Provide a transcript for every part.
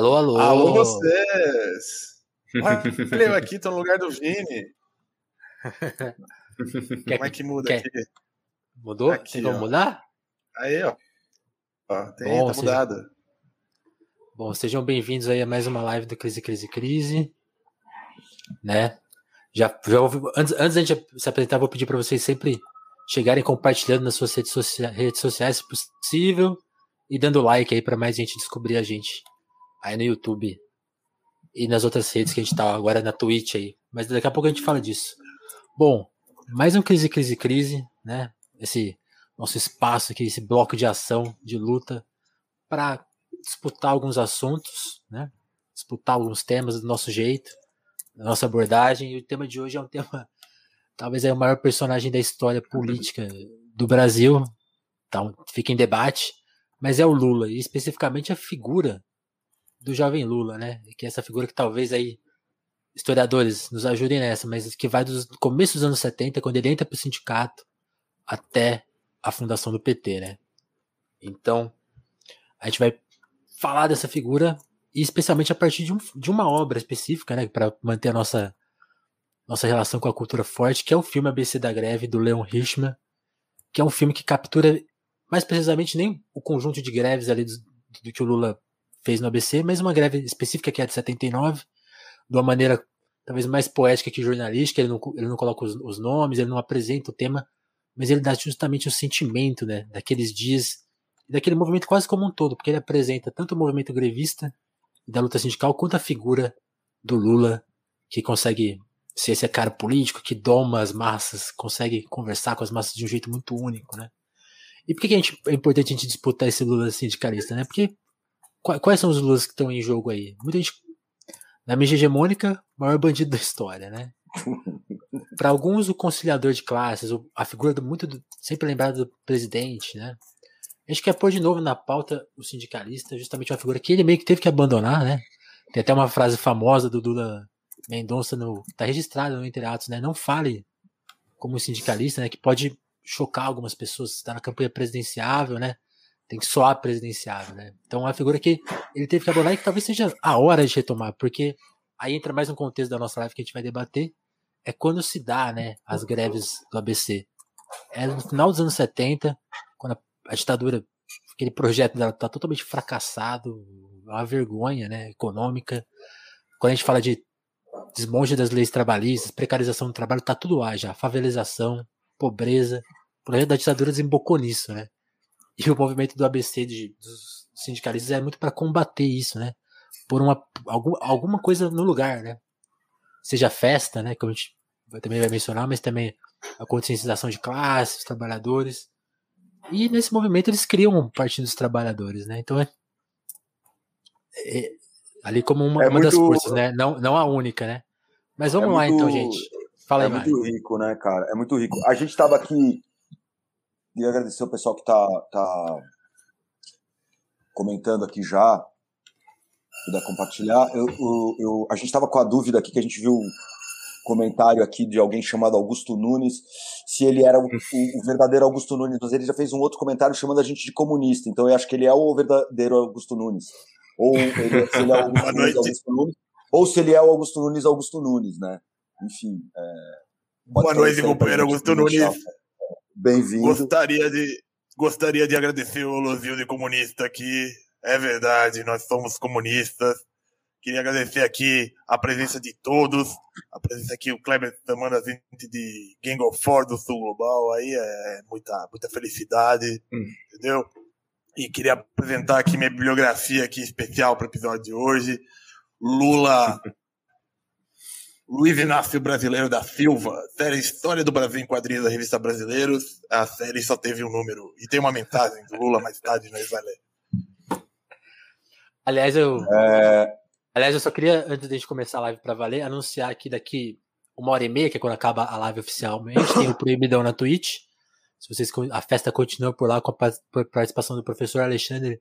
Alô, alô. Alô, vocês. Olha eu aqui, tô no lugar do Vini. Como é que muda quer- aqui? Mudou? Aqui, como ó. mudar? Aí, ó. Ó, tem, Bom, tá seja- mudado. Bom, sejam bem-vindos aí a mais uma live do Crise, Crise, Crise. Né? Já, já ouvi- antes, antes da gente se apresentar, vou pedir para vocês sempre chegarem compartilhando nas suas redes, socia- redes sociais, se possível, e dando like aí para mais gente descobrir a gente aí no YouTube e nas outras redes que a gente tá agora na Twitch aí. Mas daqui a pouco a gente fala disso. Bom, mais um Crise, Crise, Crise, né? Esse nosso espaço aqui, esse bloco de ação, de luta, para disputar alguns assuntos, né? Disputar alguns temas do nosso jeito, da nossa abordagem. E o tema de hoje é um tema, talvez é o maior personagem da história política do Brasil. Então, fica em debate, mas é o Lula, e especificamente a figura do jovem Lula, né? Que é essa figura que talvez aí historiadores nos ajudem nessa, mas que vai do começo dos anos 70, quando ele entra para o sindicato, até a fundação do PT, né? Então, a gente vai falar dessa figura e especialmente a partir de, um, de uma obra específica, né, para manter a nossa nossa relação com a cultura forte, que é o filme ABC da Greve do Leon Hirschman, que é um filme que captura mais precisamente nem o conjunto de greves ali do, do que o Lula fez no ABC, mas uma greve específica que é de 79, de uma maneira talvez mais poética que jornalística, ele não, ele não coloca os, os nomes, ele não apresenta o tema, mas ele dá justamente o sentimento, né, daqueles dias, daquele movimento quase como um todo, porque ele apresenta tanto o movimento grevista da luta sindical, quanto a figura do Lula, que consegue ser esse cara político, que doma as massas, consegue conversar com as massas de um jeito muito único, né. E por que, que a gente, é importante a gente disputar esse Lula sindicalista, né, porque quais são os Lulas que estão em jogo aí? Muita gente, na mídia hegemônica, maior bandido da história, né, para alguns o conciliador de classes, a figura do, muito do, sempre lembrada do presidente, né? A gente quer pôr de novo na pauta o sindicalista, justamente uma figura que ele meio que teve que abandonar, né? Tem até uma frase famosa do Lula Mendonça no tá registrada no Entre Atos, né? Não fale como sindicalista, né? Que pode chocar algumas pessoas, está na campanha presidenciável, né? Tem que soar presidenciável, né? Então é uma figura que ele teve que abandonar e que talvez seja a hora de retomar, porque aí entra mais um contexto da nossa live que a gente vai debater, é quando se dá, né, as greves do ABC. É no final dos anos 70, quando a, ditadura, aquele projeto dela tá totalmente fracassado, uma vergonha, né, econômica. Quando a gente fala de desmonte das leis trabalhistas, precarização do trabalho, tá tudo lá já, favelização, pobreza. O projeto da ditadura desembocou nisso, né? E o movimento do ABC de, dos sindicalistas é muito para combater isso, né? Por uma algum, alguma coisa no lugar, né? seja festa, né, que a gente também vai mencionar, mas também a conscientização de classes, os trabalhadores. E nesse movimento eles criam um partido dos trabalhadores, né? Então é, é ali como uma, É uma das muito- forças, né? Não, não a única, né? Mas vamos É lá muito- então, gente. Fala é aí, muito Mário. rico, né, cara? É muito rico. A gente tava aqui. Queria agradecer o pessoal que tá, tá comentando aqui já. Puder compartilhar. Eu, eu, eu- a gente tava com a dúvida aqui que a gente viu um comentário aqui de alguém chamado Augusto Nunes, se ele era o, o- verdadeiro Augusto Nunes, mas ele já fez um outro comentário chamando a gente de comunista, então eu acho que ele é o verdadeiro Augusto Nunes. Ou ele, se ele é o Augusto Nunes. Augusto Nunes, ou se ele é o Augusto Nunes, Augusto Nunes, né? Enfim. é, Boa noite, companheiro Augusto deixar. Bem-vindo. Gostaria de, gostaria de agradecer o elogio de comunista aqui. É verdade, nós somos comunistas. Queria agradecer aqui a presença de todos. A presença aqui, o Kleber chamando a gente de Gang of Four do Sul Global. Aí é muita, muita felicidade, Hum. entendeu? E queria apresentar aqui minha bibliografia aqui especial para o episódio de hoje. Lula Luiz Inácio Brasileiro da Silva, série História do Brasil em quadrinhos da revista Brasileiros. A série só teve um número. E tem uma mensagem do Lula mais tarde, nós vai ler. Aliás, eu, É, aliás, eu só queria, antes de a gente começar a live pra valer, anunciar que daqui uma hora e meia, que é quando acaba a live oficialmente, tem o Proibidão na Twitch. Se vocês, a festa continua por lá com a pa- pa- participação do professor Alexandre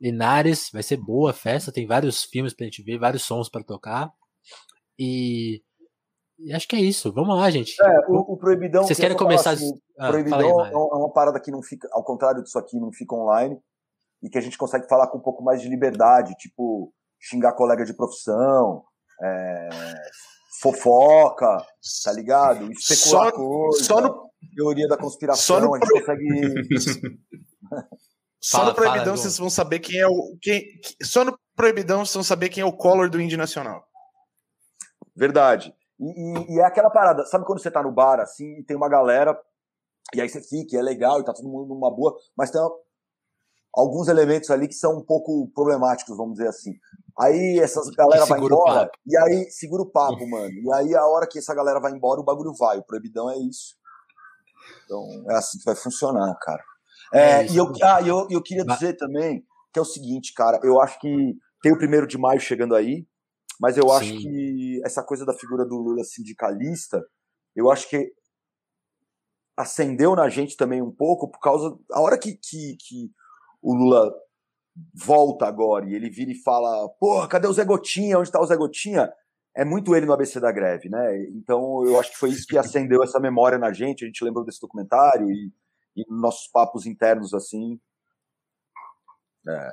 Linares. Vai ser boa a festa, tem vários filmes pra gente ver, vários sons pra tocar. E, e acho que é isso. Vamos lá, gente. é, o, o Proibidão. Vocês querem começar? assim, Ah, Proibidão aí, é Mário. uma parada que não fica, ao contrário disso aqui, não fica online e que a gente consegue falar com um pouco mais de liberdade. Tipo, xingar colega de profissão, é, fofoca, tá ligado? Especular só, coisa, só no, teoria da conspiração, só no, a gente consegue... Só fala, no Proibidão fala, vocês vão saber quem é o. Quem, só no Proibidão vocês vão saber quem é o Collor do Indie Nacional. Verdade. E, e, e, é aquela parada, sabe quando você tá no bar assim e tem uma galera, e aí você fica, e é legal, e tá todo mundo numa boa, mas tem alguns elementos ali que são um pouco problemáticos, vamos dizer assim. Aí essas galera vai embora, e aí segura o papo, mano. E aí a hora que essa galera vai embora, o bagulho vai. O proibidão é isso. Então é assim que vai funcionar, cara. É, é e eu, ah, eu, eu queria dizer também que é o seguinte, cara, eu acho que tem o primeiro de maio chegando aí, mas eu Sim. acho que essa coisa da figura do Lula sindicalista, eu acho que acendeu na gente também um pouco por causa. A hora que, que, que o Lula volta agora e ele vira e fala: Porra, cadê o Zé Gotinha? Onde tá o Zé Gotinha? É muito ele no ABC da greve, né? Então eu acho que foi isso que acendeu essa memória na gente. A gente lembrou desse documentário e, e nossos papos internos assim. É,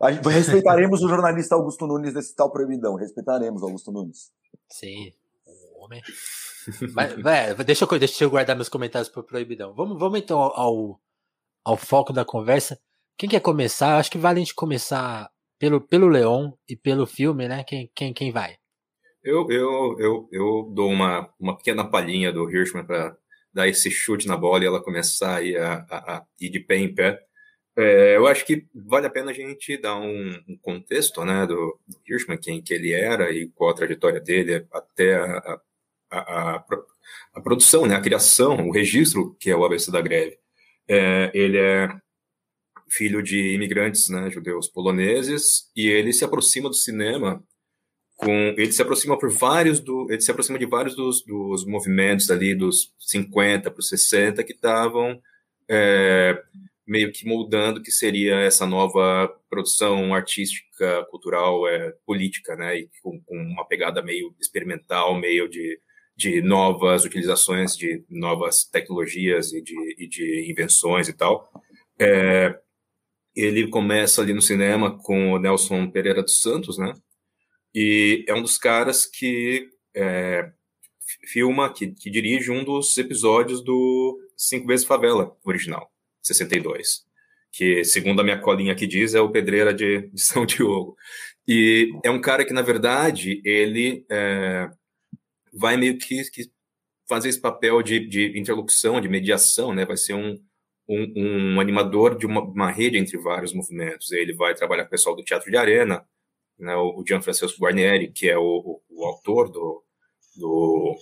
Respeitaremos o jornalista Augusto Nunes desse tal proibidão. Respeitaremos Augusto Nunes. Sim, o homem. Mas, véio, deixa, eu, deixa eu guardar meus comentários pro proibidão. Vamos, vamos então ao, ao foco da conversa. Quem quer começar? Acho que vale a gente começar pelo, pelo Leon e pelo filme, né? Quem, quem, quem vai? Eu, eu, eu, eu dou uma, uma pequena palhinha do Hirschman para dar esse chute na bola e ela começar a, ir, a, a, a ir de pé em pé. É, eu acho que vale a pena a gente dar um, um contexto né, do, do Hirschman, quem que ele era e qual a trajetória dele até a, a, a, a, produção, né, a criação, o registro que é o ABC da greve. É, ele é filho de imigrantes né, judeus poloneses e ele se aproxima do cinema com ele se aproxima por vários do ele se aproxima de vários dos, dos movimentos ali dos 50 para os 60 que estavam é, meio que moldando que seria essa nova produção artística, cultural, é, política, né, e com, com, uma pegada meio experimental, meio de, de novas utilizações de novas tecnologias e de, e de invenções e tal. É, ele começa ali no cinema com o Nelson Pereira dos Santos, né, e é um dos caras que é, filma, que, que dirige um dos episódios do Cinco Vezes Favela original. 62, que, segundo a minha colinha aqui diz, é o Pedreira de, de São Diogo. E é um cara que, na verdade, ele é, vai meio que, que, fazer esse papel de, de, interlocução, de mediação, né? Vai ser um, um, um animador de uma, uma, rede entre vários movimentos. Ele vai trabalhar com o pessoal do Teatro de Arena, né? o, o Gianfrancesco Guarnieri, que é o, o, o autor do, do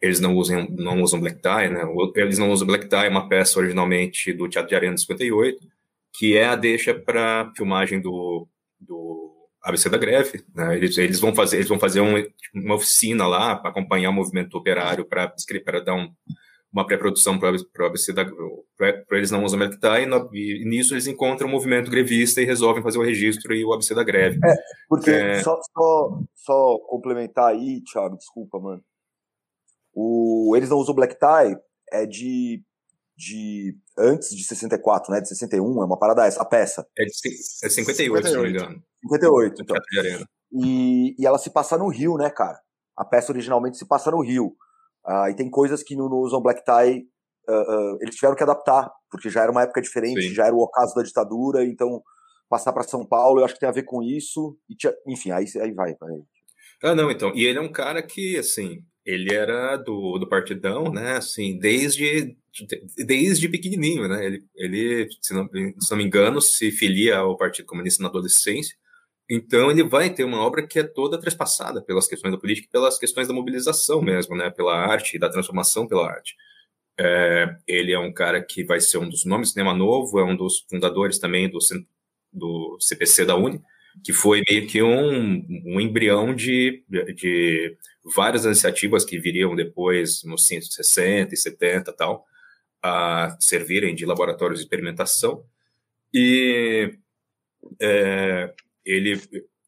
eles não usam, não usam black tie, né? Eles não usam black tie, é uma peça originalmente do Teatro de Arena de 58, que é a deixa para filmagem do, do ABC da greve, né? Eles, eles vão fazer, eles vão fazer um, uma oficina lá para acompanhar o movimento operário para para dar um, uma pré-produção para o ABC da para eles não usam black tie, e, e, nisso eles encontram o movimento grevista e resolvem fazer o registro e o ABC da greve. É, porque é... Só, só, só complementar aí, Thiago, desculpa, mano. O, eles não usam black tie, é de, de antes de 64, né? De 61, é uma parada essa, a peça. É de é 58, 58, se não me engano. 58, então. E, e ela se passa no Rio, né, cara? A peça originalmente se passa no Rio. Uh, e tem coisas que não, não usam black tie, uh, uh, eles tiveram que adaptar, porque já era uma época diferente, Sim. já era o ocaso da ditadura, então passar para São Paulo, eu acho que tem a ver com isso. E, enfim, aí, aí vai. vai. Ah, não, então. E ele é um cara que, assim, ele era do, do Partidão, né, assim, desde, desde pequenininho, né, ele, ele se, não, se não me engano, se filia ao Partido Comunista na adolescência, então ele vai ter uma obra que é toda trespassada pelas questões da política, pelas questões da mobilização mesmo, né, pela arte, da transformação pela arte. É, ele é um cara que vai ser um dos nomes do cinema novo, é um dos fundadores também do, do CPC da Uni, que foi meio que um, um embrião de, de várias iniciativas que viriam depois, nos 60 e 70 tal, a servirem de laboratórios de experimentação. E é, ele,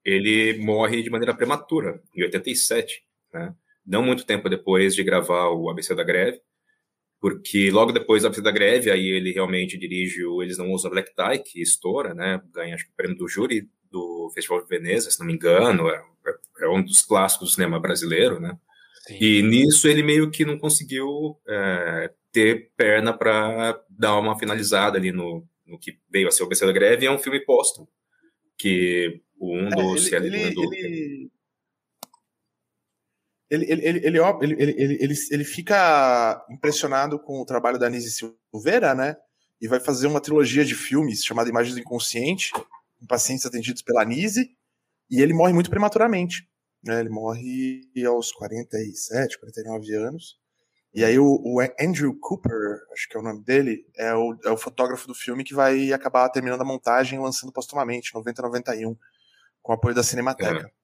ele morre de maneira prematura, em 87, né? não muito tempo depois de gravar o ABC da Greve, porque logo depois da ABC da Greve, aí ele realmente dirige o Eles Não Usam Black Tie, que estoura, né? ganha acho, o prêmio do júri do Festival de Veneza, se não me engano, é, é, é um dos clássicos do cinema brasileiro, né? Sim. E nisso ele meio que não conseguiu é, ter perna para dar uma finalizada ali no, no que veio a ser o BC da Greve, é um filme póstumo, que o um dos... É, ele, ele, do... ele, ele, ele, ele, ele, ele, ele, ele, ele fica impressionado com o trabalho da Anise Silveira, né? E vai fazer uma trilogia de filmes chamada Imagens do Inconsciente, com pacientes atendidos pela Anise, e ele morre muito prematuramente. Né? Ele morre aos 47, 49 anos. E aí o, o, Andrew Cooper, acho que é o nome dele, é o, é o fotógrafo do filme que vai acabar terminando a montagem e lançando postumamente, 90-91, com apoio da Cinemateca. É.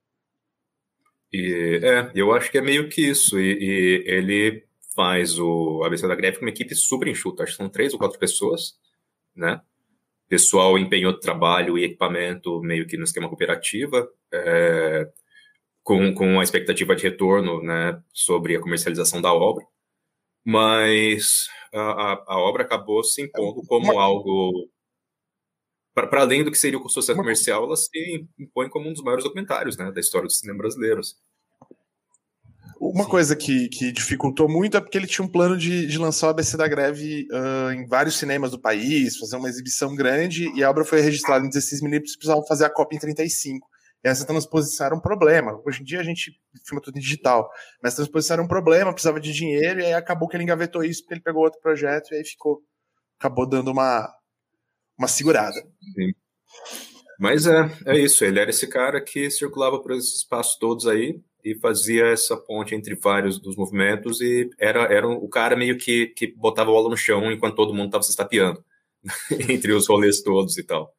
E, é, eu acho que é meio que isso. E, e ele faz o ABC da Greve com uma equipe super enxuta. Acho que são três ou quatro pessoas, né? Pessoal empenhou trabalho e equipamento meio que no esquema cooperativa, é, com, com a expectativa de retorno, né, sobre a comercialização da obra. Mas a, a, a obra acabou se impondo como algo para além do que seria o sucesso comercial, ela se impõe como um dos maiores documentários né, da história do cinema brasileiro. Uma Sim. coisa que, que dificultou muito é porque ele tinha um plano de, de lançar o ABC da Greve uh, em vários cinemas do país, fazer uma exibição grande, e a obra foi registrada em 16 minutos e precisava fazer a cópia em 35. E essa transposição era um problema. Hoje em dia a gente filma tudo em digital, mas a transposição era um problema, precisava de dinheiro, e aí acabou que ele engavetou isso porque ele pegou outro projeto e aí ficou. Acabou dando uma, uma segurada. Sim. Mas é, é isso. Ele era esse cara que circulava por esses espaços todos aí e fazia essa ponte entre vários dos movimentos e era, era o cara meio que, que botava a bola no chão enquanto todo mundo estava se estapeando entre os rolês todos e tal.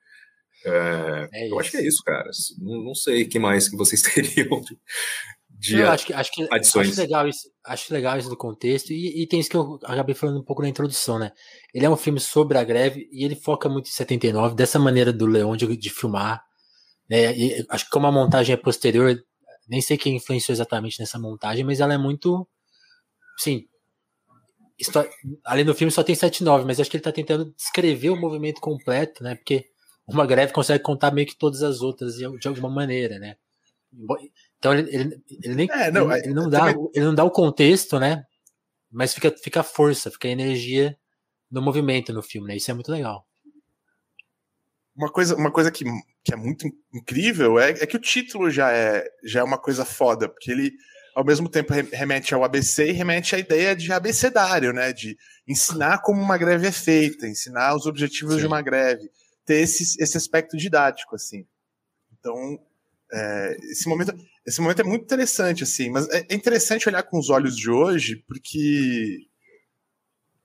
É, é eu acho que é isso, cara. Não, não sei o que mais que vocês teriam de, de eu acho que, acho que, adições. Acho legal isso, acho legal isso do contexto, e, e, tem isso que eu acabei falando um pouco na introdução, né? Ele é um filme sobre a greve e ele foca muito em 79, dessa maneira do Leon de, de filmar. Né? E acho que como a montagem é posterior, nem sei quem influenciou exatamente nessa montagem, mas ela é muito. Sim. Ali no filme só tem 7-9, mas acho que ele está tentando descrever o movimento completo, né? Porque uma greve consegue contar meio que todas as outras de, alguma maneira, né? Então ele, ele, ele nem é, não, ele, ele, não dá, também... ele não dá o contexto, né? Mas fica, fica a força, fica a energia no movimento no filme, né? Isso é muito legal. Uma coisa, uma coisa que, que é muito incrível é, é que o título já é, já é uma coisa foda, porque ele, ao mesmo tempo, remete ao ABC e remete à ideia de abecedário, né? De ensinar como uma greve é feita, ensinar os objetivos Sim. de uma greve, ter esse, esse aspecto didático, assim. Então, é, esse, momento, esse momento é muito interessante, assim, mas é, é interessante olhar com os olhos de hoje, porque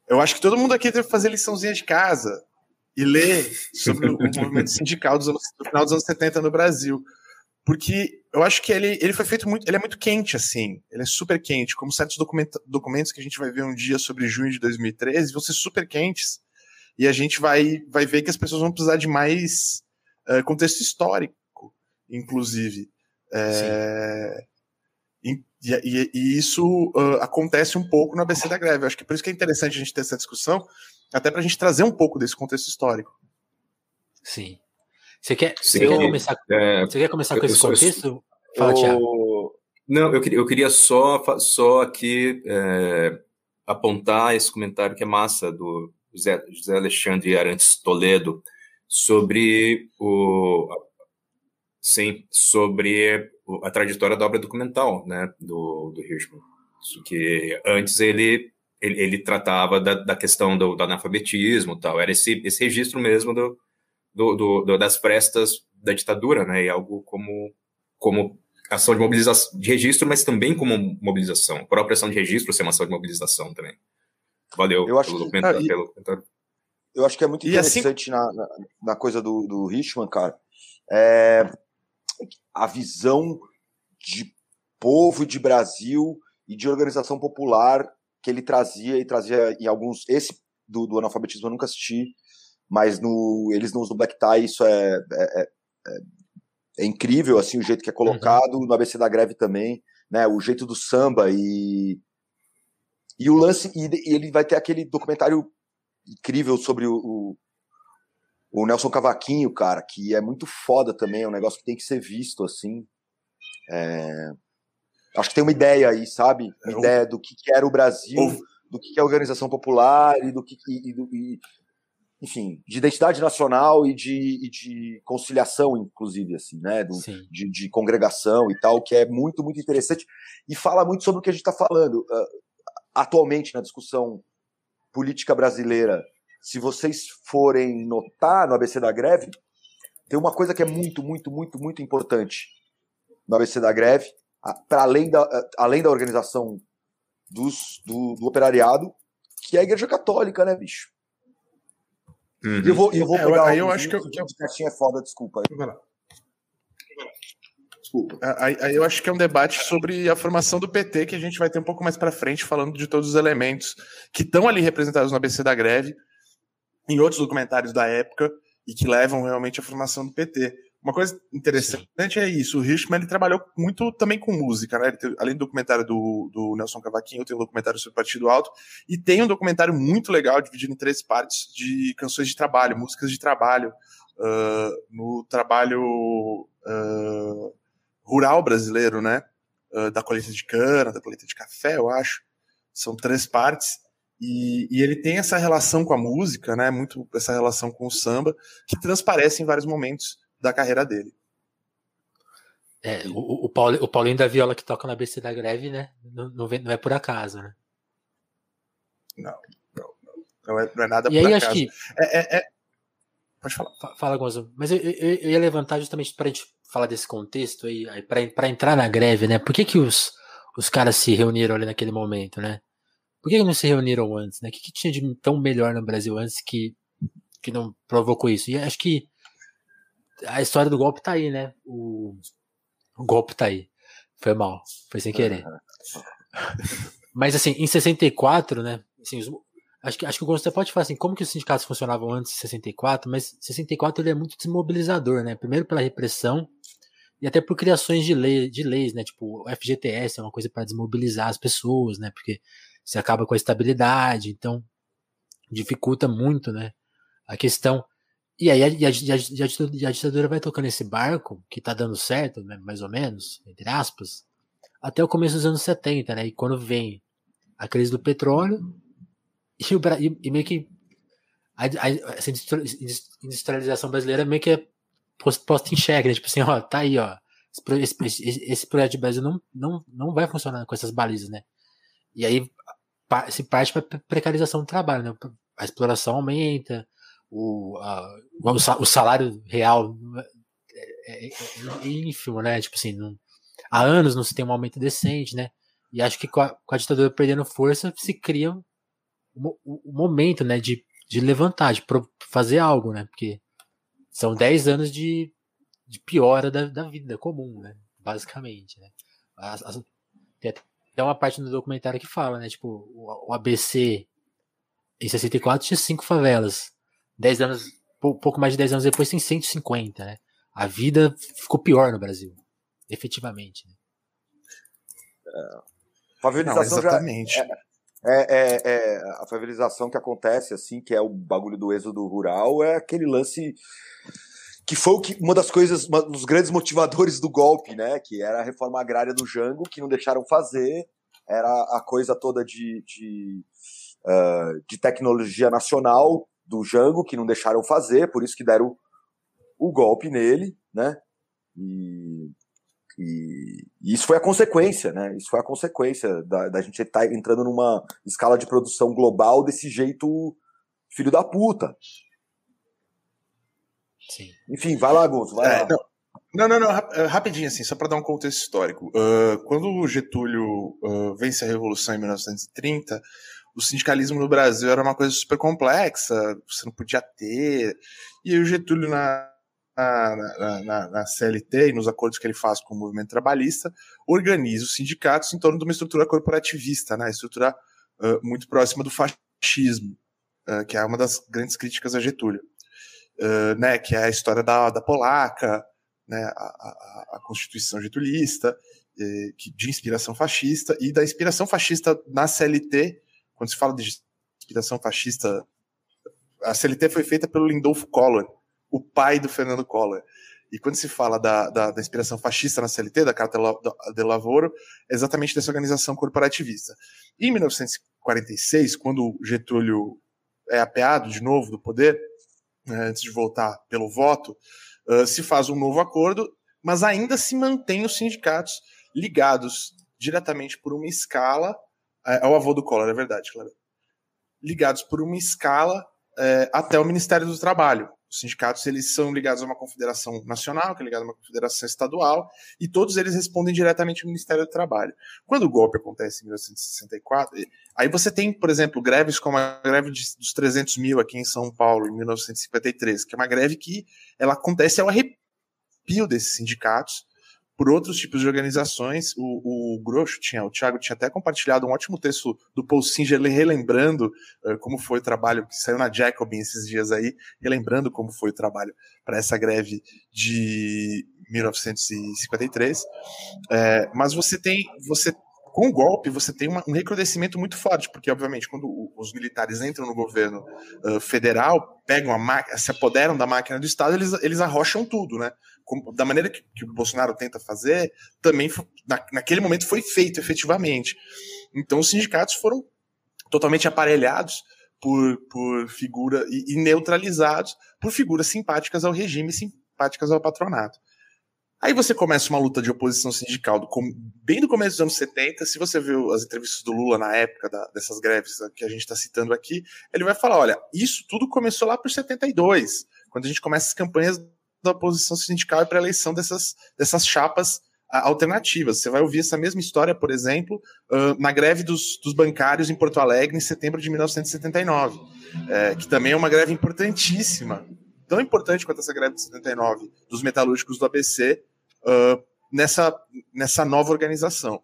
eu acho que todo mundo aqui deve fazer liçãozinha de casa e ler sobre o movimento sindical dos anos, do final dos anos 70 no Brasil. Porque eu acho que ele, ele foi feito muito. Ele é muito quente, assim. Ele é super quente. Como certos documentos que a gente vai ver um dia sobre junho de 2013 vão ser super quentes. E a gente vai, vai ver que as pessoas vão precisar de mais uh, contexto histórico inclusive. É, e, e, e, isso uh, acontece um pouco no ABC da greve. Acho que por isso que é interessante a gente ter essa discussão, até para a gente trazer um pouco desse contexto histórico. Sim. Você quer, Sim, você quer começar, é, você quer começar com esse contexto? Fala, Thiago. Não, eu queria, eu queria só, só aqui é, apontar esse comentário que é massa do José, José Alexandre Arantes Toledo sobre o, Sim, sobre a trajetória da obra documental, né, do, do Hirschman. Que antes ele, ele, ele tratava da, da questão do, do analfabetismo tal, era esse, esse registro mesmo do, do, do, das prestas da ditadura, né, e algo como, como ação de mobilização, de registro, mas também como mobilização. A própria ação de registro ser uma ação de mobilização também. Valeu eu acho pelo, que, ah, pelo comentário. Eu acho que é muito assim interessante assim... na, na, na, coisa do, do Richman, cara. É, a visão de povo, de Brasil e de organização popular que ele trazia e trazia em alguns. Esse do, do analfabetismo eu nunca assisti, mas no Eles Não Usam Black Tie isso é, é, é, é incrível, assim, o jeito que é colocado, uhum. no ABC da Greve também, né, o jeito do samba e. E o lance. E, e ele vai ter aquele documentário incrível sobre o, o O Nelson Cavaquinho, cara, que é muito foda também, é um negócio que tem que ser visto, assim. É... Acho que tem uma ideia aí, sabe? Uma é, ideia do que, era o Brasil, do que, é a organização popular e do que. E, e, enfim, de identidade nacional e de, e de conciliação, inclusive, assim, né? Do, de, de, congregação e tal, que é muito, muito interessante. E fala muito sobre o que a gente está falando. Uh, atualmente, na discussão política brasileira, se vocês forem notar no ABC da greve, tem uma coisa que é muito, muito, muito, muito importante no ABC da greve, para além da, além da organização dos, do, do operariado, que é a Igreja Católica, né, bicho? Uhum. Eu vou, eu vou é, pegar. Aí eu acho que eu, é foda, desculpa. Desculpa. É, aí, aí, eu acho que é um debate sobre a formação do PT que a gente vai ter um pouco mais para frente, falando de todos os elementos que estão ali representados no ABC da greve, em outros documentários da época e que levam realmente à formação do PT. Uma coisa interessante Sim. é isso. O Richman ele trabalhou muito também com música, né? Teve, além do documentário do, do Nelson Cavaquinho, tem um documentário sobre o Partido Alto e tem um documentário muito legal dividido em três partes de canções de trabalho, músicas de trabalho uh, no trabalho uh, rural brasileiro, né? Uh, da colheita de cana, da colheita de café, eu acho. São três partes. E, e, ele tem essa relação com a música, né? Muito essa relação com o samba, que transparece em vários momentos da carreira dele. É, o, o, Paulo, o Paulinho da Viola que toca na BC da greve, né? Não, não, vem, não é por acaso, né? Não, não, não. É, não é nada e por aí, acaso. Acho que... É, é, é... Pode falar. Fala, Gonzo. Mas eu, eu, eu, ia levantar justamente para a gente falar desse contexto aí, aí para entrar na greve, né? Por que, que os, os caras se reuniram ali naquele momento, né? Por que, que não se reuniram antes, né? O que, que tinha de tão melhor no Brasil antes que, que não provocou isso? E acho que a história do golpe tá aí, né? O, o golpe tá aí. Foi mal, foi sem querer. Mas assim, em 64, né? Assim, os, acho que acho que o Gonçalo pode falar assim, como que os sindicatos funcionavam antes de 64, mas 64 ele é muito desmobilizador, né? Primeiro pela repressão e até por criações de, lei, de leis, né? Tipo, o FGTS é uma coisa para desmobilizar as pessoas, né? Porque você acaba com a estabilidade, então dificulta muito, né? A questão e aí a, a, a, ditadura vai tocando esse barco, que tá dando certo, né, mais ou menos, entre aspas, até o começo dos anos 70, né? E quando vem a crise do petróleo, e, o, e meio que a, essa industrialização brasileira meio que é posta em xeque, né? Tipo assim, ó, tá aí, ó. Esse, esse, esse projeto de Brasil não, não, não vai funcionar com essas balizas, né? E aí se parte para precarização do trabalho, né? A exploração aumenta, o, a, o salário real é, é, é, ínfimo, né? Tipo assim, não, há anos não se tem um aumento decente, né? E acho que com a, com a ditadura perdendo força se cria o um, um, um momento, né? De, de levantar, de pro, fazer algo, né? Porque são 10 anos de, de piora da, da vida comum, né? Basicamente, né? As, as, tem até uma parte do documentário que fala, né? Tipo, o, o ABC em 64 tinha cinco favelas. 10 anos, pouco mais de 10 anos depois, tem 150, né? A vida ficou pior no Brasil, efetivamente. Né? É, favelização Não, exatamente. Já é, é, é, é, a favelização que acontece, assim, que é o bagulho do êxodo rural, é aquele lance que foi o que, uma das coisas, um dos grandes motivadores do golpe, né? Que era a reforma agrária do Jango, que não deixaram fazer, era a coisa toda de, de, uh, de tecnologia nacional, do Jango, que não deixaram fazer, por isso que deram o golpe nele, né? E, e, e, isso foi a consequência, né? Isso foi a consequência da, da gente estar tá entrando numa escala de produção global desse jeito filho da puta. Sim. Enfim, vai lá, Gonzo, vai é, lá. Não, não, não, rapidinho assim, só para dar um contexto histórico. Uh, quando o Getúlio uh, vence a Revolução em 1930, o sindicalismo no Brasil era uma coisa super complexa, você não podia ter. E o Getúlio, na, na, na, na, CLT e nos acordos que ele faz com o movimento trabalhista, organiza os sindicatos em torno de uma estrutura corporativista, né? estrutura uh, muito próxima do fascismo, uh, que é uma das grandes críticas a Getúlio. Uh, né, que é a história da, da polaca, né, a, a, a Constituição getulista, eh, que, de inspiração fascista, e da inspiração fascista na CLT, quando se fala de inspiração fascista, a CLT foi feita pelo Lindolfo Collor, o pai do Fernando Collor. E quando se fala da, da, da inspiração fascista na CLT, da Carta de Lavoro, é exatamente dessa organização corporativista. Em 1946, quando Getúlio é apeado de novo do poder, né, antes de voltar pelo voto, se faz um novo acordo, mas ainda se mantém os sindicatos ligados diretamente por uma escala é, ao avô do Collor, é verdade, claro. Ligados por uma escala é, até o Ministério do Trabalho. Os sindicatos eles são ligados a uma confederação nacional, que é ligada a uma confederação estadual, e todos eles respondem diretamente ao Ministério do Trabalho. Quando o golpe acontece em 1964, aí você tem, por exemplo, greves como a greve de, dos 300 mil aqui em São Paulo, em 1953, que é uma greve que ela acontece ao arrepio desses sindicatos, por outros tipos de organizações. O, o Grosso tinha, o Thiago tinha até compartilhado um ótimo texto do Paul Singer relembrando uh, como foi o trabalho que saiu na Jacobin esses dias aí, relembrando como foi o trabalho para essa greve de 1953. É, mas você tem, você com o golpe, você tem uma, um recrudescimento muito forte, porque, obviamente, quando os militares entram no governo uh, federal, pegam a máquina, se apoderam da máquina do Estado, eles, eles arrocham tudo, né? Da maneira que, que, o Bolsonaro tenta fazer, também na, naquele momento foi feito efetivamente. Então, os sindicatos foram totalmente aparelhados por, por figura e, e neutralizados por figuras simpáticas ao regime, simpáticas ao patronato. Aí você começa uma luta de oposição sindical do, bem do começo dos anos 70. Se você viu as entrevistas do Lula na época da, dessas greves que a gente está citando aqui, ele vai falar: olha, isso tudo começou lá por 72, quando a gente começa as campanhas da oposição sindical para a eleição dessas, dessas chapas alternativas. Você vai ouvir essa mesma história, por exemplo, uh, na greve dos, dos, bancários em Porto Alegre em setembro de 1979, é, que também é uma greve importantíssima, tão importante quanto essa greve de 79 dos metalúrgicos do ABC, uh, nessa, nessa nova organização.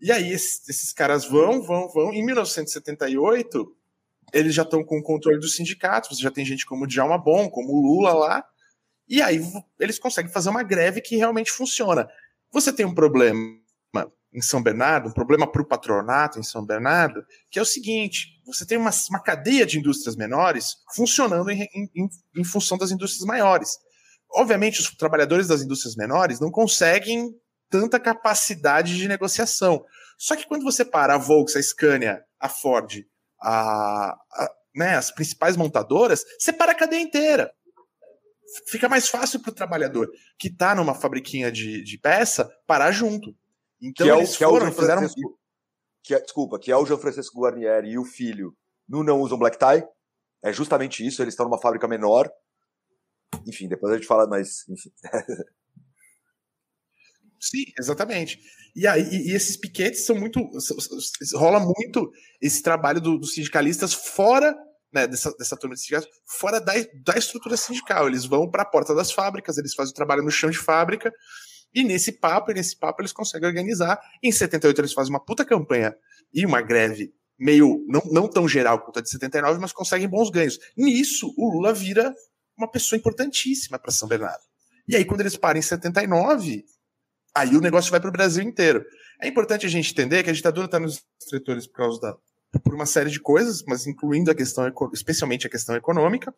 E aí esses, caras vão, vão, vão. Em 1978, eles já estão com o controle dos sindicatos, já tem gente como o Djalma Bom, como o Lula lá, e aí eles conseguem fazer uma greve que realmente funciona. Você tem um problema em São Bernardo, um problema para o patronato em São Bernardo, que é o seguinte: você tem uma, uma cadeia de indústrias menores funcionando em, em, em função das indústrias maiores obviamente, os trabalhadores das indústrias menores não conseguem tanta capacidade de negociação. Só que quando você para a Volkswagen, a Scania, a Ford, a, a né, as principais montadoras, você para a cadeia inteira. Fica mais fácil para o trabalhador que está numa fabriquinha de, de peça parar junto. Então que é eles é o, foram, é fizeram... Que é, desculpa, que é o Jean Francisco Guarnieri e o filho no não usam black tie. É justamente isso, eles estão numa fábrica menor, enfim, depois a gente fala, mas. Enfim. Sim, exatamente. E, aí, e esses piquetes são muito. rola muito esse trabalho do, dos sindicalistas fora né, dessa, dessa turma de sindicatos, fora da, da estrutura sindical. Eles vão para a porta das fábricas, eles fazem o trabalho no chão de fábrica, e nesse papo, e nesse papo eles conseguem organizar. Em 78 eles fazem uma puta campanha e uma greve meio não, não tão geral quanto a de 79, mas conseguem bons ganhos. Nisso, o Lula vira uma pessoa importantíssima para São Bernardo. E aí, quando eles param em 79, aí o negócio vai para o Brasil inteiro. É importante a gente entender que a ditadura está nos estretores por causa da por uma série de coisas, mas incluindo a questão, especialmente a questão econômica.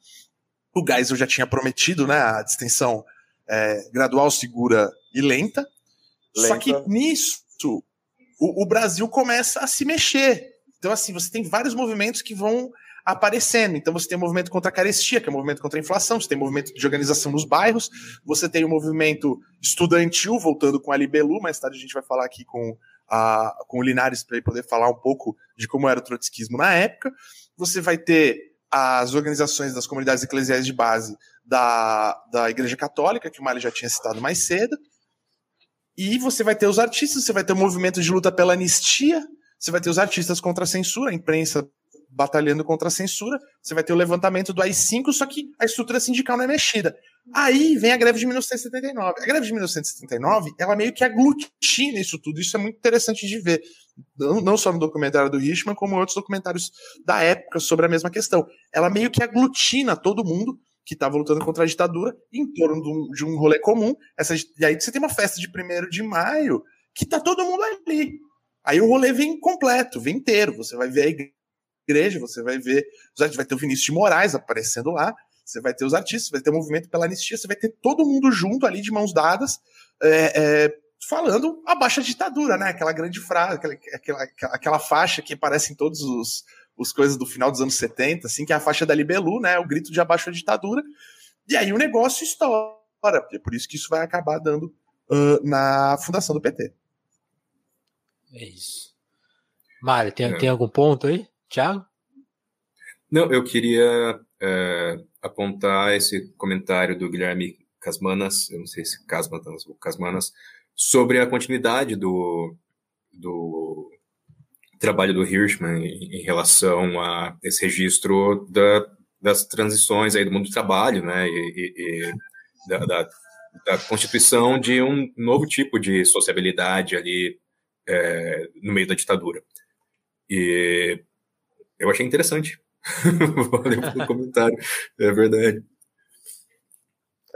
O Geisel já tinha prometido né, a distensão é, gradual, segura e lenta. lenta. Só que nisso, o, o Brasil começa a se mexer. Então, assim, você tem vários movimentos que vão aparecendo. Então você tem o movimento contra a carestia, que é o movimento contra a inflação, você tem o movimento de organização nos bairros, você tem o movimento estudantil, voltando com a Libelu, mais tarde a gente vai falar aqui com, a, com o Linares para poder falar um pouco de como era o trotskismo na época. Você vai ter as organizações das comunidades eclesiais de base da, da Igreja Católica, que o Mali já tinha citado mais cedo. E você vai ter os artistas, você vai ter o movimento de luta pela anistia, você vai ter os artistas contra a censura, a imprensa batalhando contra a censura, você vai ter o levantamento do AI-5, só que a estrutura sindical não é mexida. Aí vem a greve de 1979. A greve de 1979, ela meio que aglutina isso tudo. Isso é muito interessante de ver. Não, só no documentário do Richman, como em outros documentários da época sobre a mesma questão. Ela meio que aglutina todo mundo que estava lutando contra a ditadura em torno de um, de um rolê comum. Essa, e aí você tem uma festa de 1 de maio que tá todo mundo ali. Aí o rolê vem completo, vem inteiro. Você vai ver a igreja, você vai ver, vai ter o Vinícius de Moraes aparecendo lá, você vai ter os artistas, vai ter o movimento pela anistia, você vai ter todo mundo junto ali de mãos dadas, é, é, falando a ditadura, né? Aquela grande frase, aquela, aquela, aquela faixa que aparece em todos os, os coisas do final dos anos 70, assim, que é a faixa da Libelu, né? O grito de abaixo a ditadura. E aí o negócio estoura. É por isso que isso vai acabar dando uh, na fundação do PT. É isso. Mário, tem, é. tem algum ponto aí? Thiago? Não, eu queria é, apontar esse comentário do Guilherme Casmanas, eu não sei se Casmanas ou Casmanas, sobre a continuidade do, do trabalho do Hirschman em, em relação a esse registro da, das transições aí do mundo do trabalho, né, e, e, e da, da, da, constituição de um novo tipo de sociabilidade ali é, no meio da ditadura. E eu achei interessante. Valeu pelo comentário, é verdade.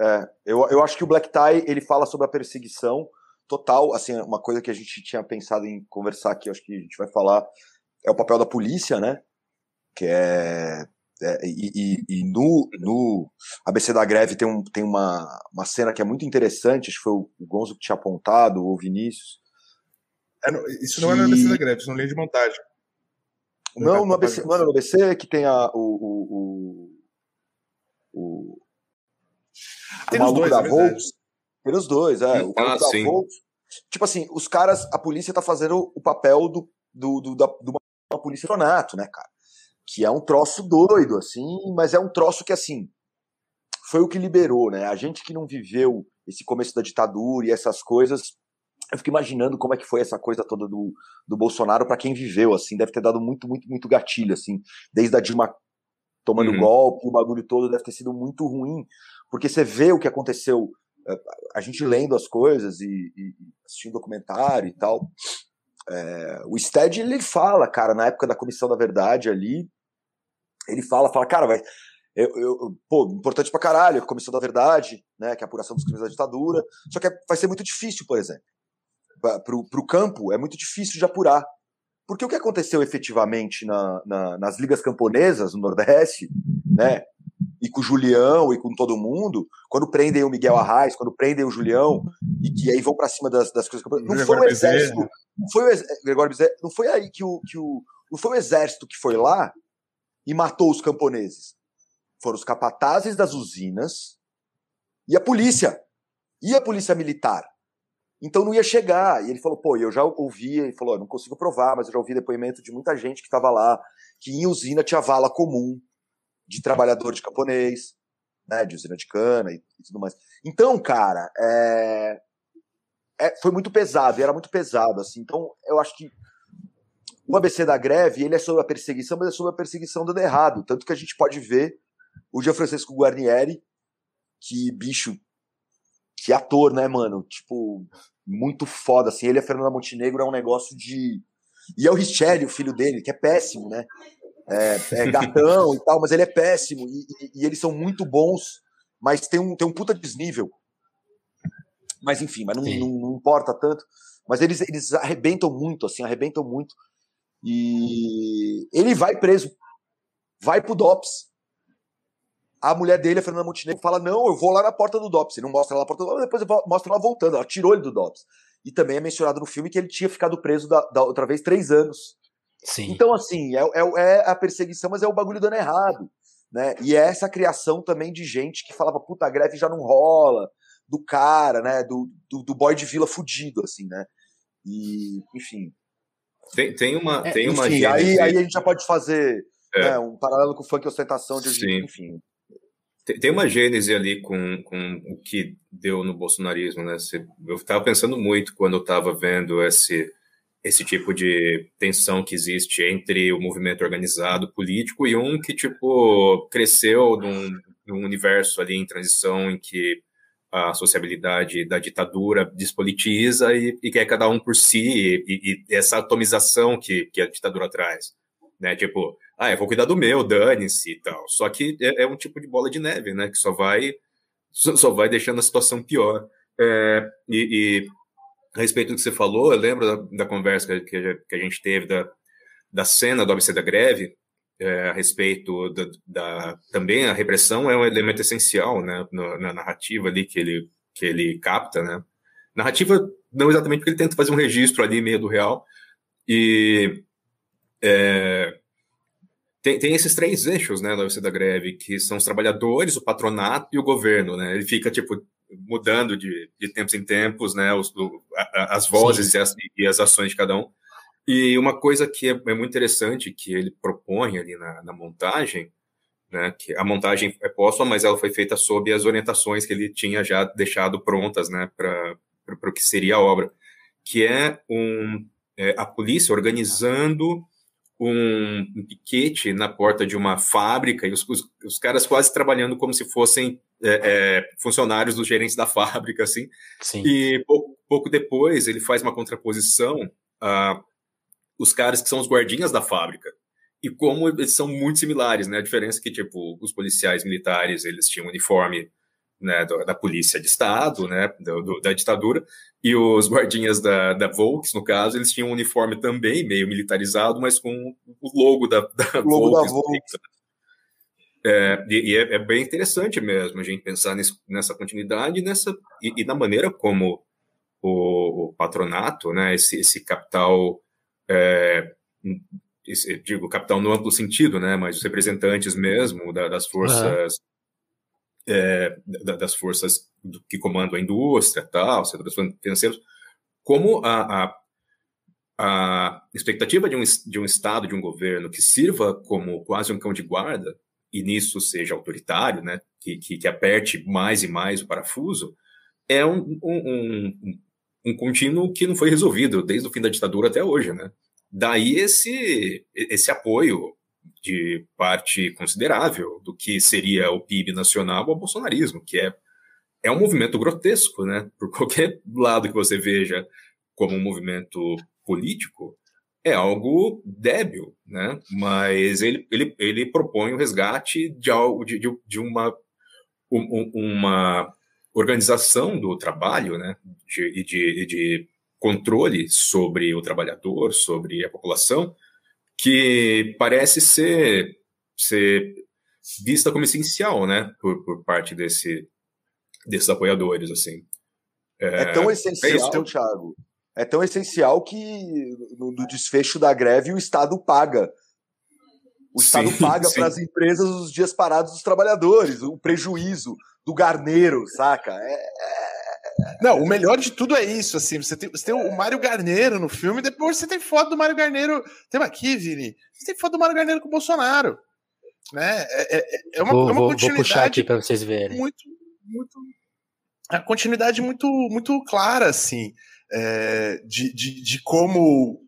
É, eu, eu acho que o Black Tie ele fala sobre a perseguição total, assim, uma coisa que a gente tinha pensado em conversar aqui, acho que a gente vai falar, é o papel da polícia, né? Que é. é e, e, e, no, no ABC da Greve tem, um, tem uma, uma cena que é muito interessante, acho que foi o Gonzo que tinha apontado, ou o Vinícius. É, no, isso não que... é no ABC da Greve, isso é no linha de montagem. Não, no ABC, não é no ABC que tem a, o, o, o, o, tem o maluco dois, da é Volks. Pelos dois, é. O ah, sim. tipo assim, os caras, a polícia tá fazendo o papel do, do, do da, de uma polícia tronato, né, cara? Que é um troço doido, assim, mas é um troço que, assim, foi o que liberou, né? A gente que não viveu esse começo da ditadura e essas coisas, eu fico imaginando como é que foi essa coisa toda do, do Bolsonaro para quem viveu, assim, deve ter dado muito, muito, muito gatilho, assim, desde a Dilma tomando uhum. golpe, o bagulho todo deve ter sido muito ruim, porque você vê o que aconteceu a gente lendo as coisas e, e assistindo documentário e tal, é, o Stead ele fala, cara, na época da Comissão da Verdade ali, ele fala, fala, cara, vai, eu, eu, pô, importante pra caralho, a Comissão da Verdade, né, que é a apuração dos crimes da ditadura, só que vai ser muito difícil, por exemplo, pro, pro campo é muito difícil de apurar, porque o que aconteceu efetivamente na, na, nas ligas camponesas no Nordeste, né, e com o Julião e com todo mundo, quando prendem o Miguel Arraes, quando prendem o Julião, e que aí vão para cima das, das coisas. Não foi o exército. Não foi o Gregório Bezerra, não foi aí que o, que o. Não foi o exército que foi lá e matou os camponeses. Foram os capatazes das usinas e a polícia. E a polícia militar. Então não ia chegar. E ele falou, pô, eu já ouvi, ele falou, não consigo provar, mas eu já ouvi depoimento de muita gente que estava lá, que em usina tinha vala comum de trabalhador de camponês, né, de usina de cana e, e tudo mais. Então, cara, é, é, foi muito pesado, era muito pesado, assim. Então, eu acho que o ABC da greve, ele é sobre a perseguição, mas é sobre a perseguição dando errado. Tanto que a gente pode ver o Gianfrancesco Guarnieri, que bicho, que ator, né, mano? Tipo, muito foda, assim. Ele e a Fernanda Montenegro é um negócio de. E é o Richelli, o filho dele, que é péssimo, né? é, é gatão e tal, mas ele é péssimo. E, e, e, eles são muito bons, mas tem um, tem um puta desnível. Mas enfim, mas não, não, não, importa tanto. Mas eles, eles arrebentam muito, assim, arrebentam muito. E ele vai preso, vai pro DOPS. A mulher dele, a Fernanda Montenegro, fala: Não, eu vou lá na porta do DOPS. Ele não mostra lá na porta do DOPS, depois mostra lá voltando. Ela tirou ele do DOPS. E também é mencionado no filme que ele tinha ficado preso da, da outra vez três anos Sim. Então, assim, é, é, é, a perseguição, mas é o bagulho dando errado. Né? E é essa criação também de gente que falava, puta, a greve já não rola, do cara, né? Do, do, do boy de vila fudido, assim, né? E, enfim. Tem, tem uma. É, tem enfim, uma aí, aí a gente já pode fazer é. né, um paralelo com o funk ostentação de hoje, enfim. Tem uma gênese ali com, com o que deu no bolsonarismo, né? Eu estava pensando muito quando eu estava vendo esse, esse tipo de tensão que existe entre o movimento organizado político e um que, tipo, cresceu num, num universo ali em transição em que a sociabilidade da ditadura despolitiza e, e quer cada um por si, e, e, essa atomização que, que a ditadura traz. Né? Tipo, ah, eu vou cuidar do meu, dane-se e tal. Só que é, é, um tipo de bola de neve, né? Que só vai, só vai deixando a situação pior. É, e, e a respeito do que você falou, eu lembro da, da conversa que, que, a gente teve da, da cena do ABC da greve, é, a respeito da, da, também a repressão é um elemento essencial né, na, na, narrativa ali que ele, que ele capta, né? Narrativa não exatamente porque ele tenta fazer um registro ali meio do real e é, tem, tem esses três eixos, né, da UFC da greve, que são os trabalhadores, o patronato e o governo, né? Ele fica tipo mudando de, de tempos em tempos, né, os, o, a, as vozes e as, e as ações de cada um. E uma coisa que é, é muito interessante que ele propõe ali na, na, montagem, né, que a montagem é póstuma, mas ela foi feita sob as orientações que ele tinha já deixado prontas, né, para o que seria a obra, que é, um, é a polícia organizando um, piquete na porta de uma fábrica e os, os, os caras quase trabalhando como se fossem é, é, funcionários dos gerentes da fábrica, assim. Sim. E pouco, pouco depois ele faz uma contraposição a os caras que são os guardinhas da fábrica. E como eles são muito similares, né? A diferença é que, tipo, os policiais militares, eles tinham uniforme né, da, polícia de Estado, né, do, da ditadura, e os guardinhas da, da Volks, no caso, eles tinham um uniforme também meio militarizado, mas com o logo da, da o logo Volks. Da Volks. É, e, e é, é, bem interessante mesmo a gente pensar nesse, nessa continuidade nessa, e, e, na maneira como o, o patronato, né, esse, esse capital é, digo, capital no amplo sentido, né, mas os representantes mesmo da, das forças uhum. É, da, das forças que comandam a indústria, tal, setores financeiros, como a, a, a, expectativa de um, de um Estado, de um governo que sirva como quase um cão de guarda, e nisso seja autoritário, né, que, que, que aperte mais e mais o parafuso, é um, um, um um contínuo que não foi resolvido desde o fim da ditadura até hoje, né? Daí esse, esse apoio de parte considerável do que seria o PIB nacional ao bolsonarismo, que é, é um movimento grotesco, né? Por qualquer lado que você veja como um movimento político, é algo débil, né? Mas ele, ele, ele propõe o resgate de, algo, de, de uma, uma organização do trabalho, né, de, de, de controle sobre o trabalhador, sobre a população, que parece ser, ser vista como essencial, né, por, por parte desse, desses apoiadores, assim. É, é tão essencial, é Thiago, é tão essencial que no, no, desfecho da greve o Estado paga. O Estado sim, paga para as empresas os dias parados dos trabalhadores, o prejuízo do Garneiro, saca? É, é... Não, o melhor de tudo é isso, assim, você tem, você tem o Mário Garneiro no filme, depois você tem foto do Mário Garneiro, tem aqui, Vini, você tem foto do Mário Garneiro com o Bolsonaro, né? É, é, é uma, vou, é uma vou, continuidade vou puxar aqui para vocês verem. Muito, muito, a continuidade muito, muito clara, assim, é, de, de, de como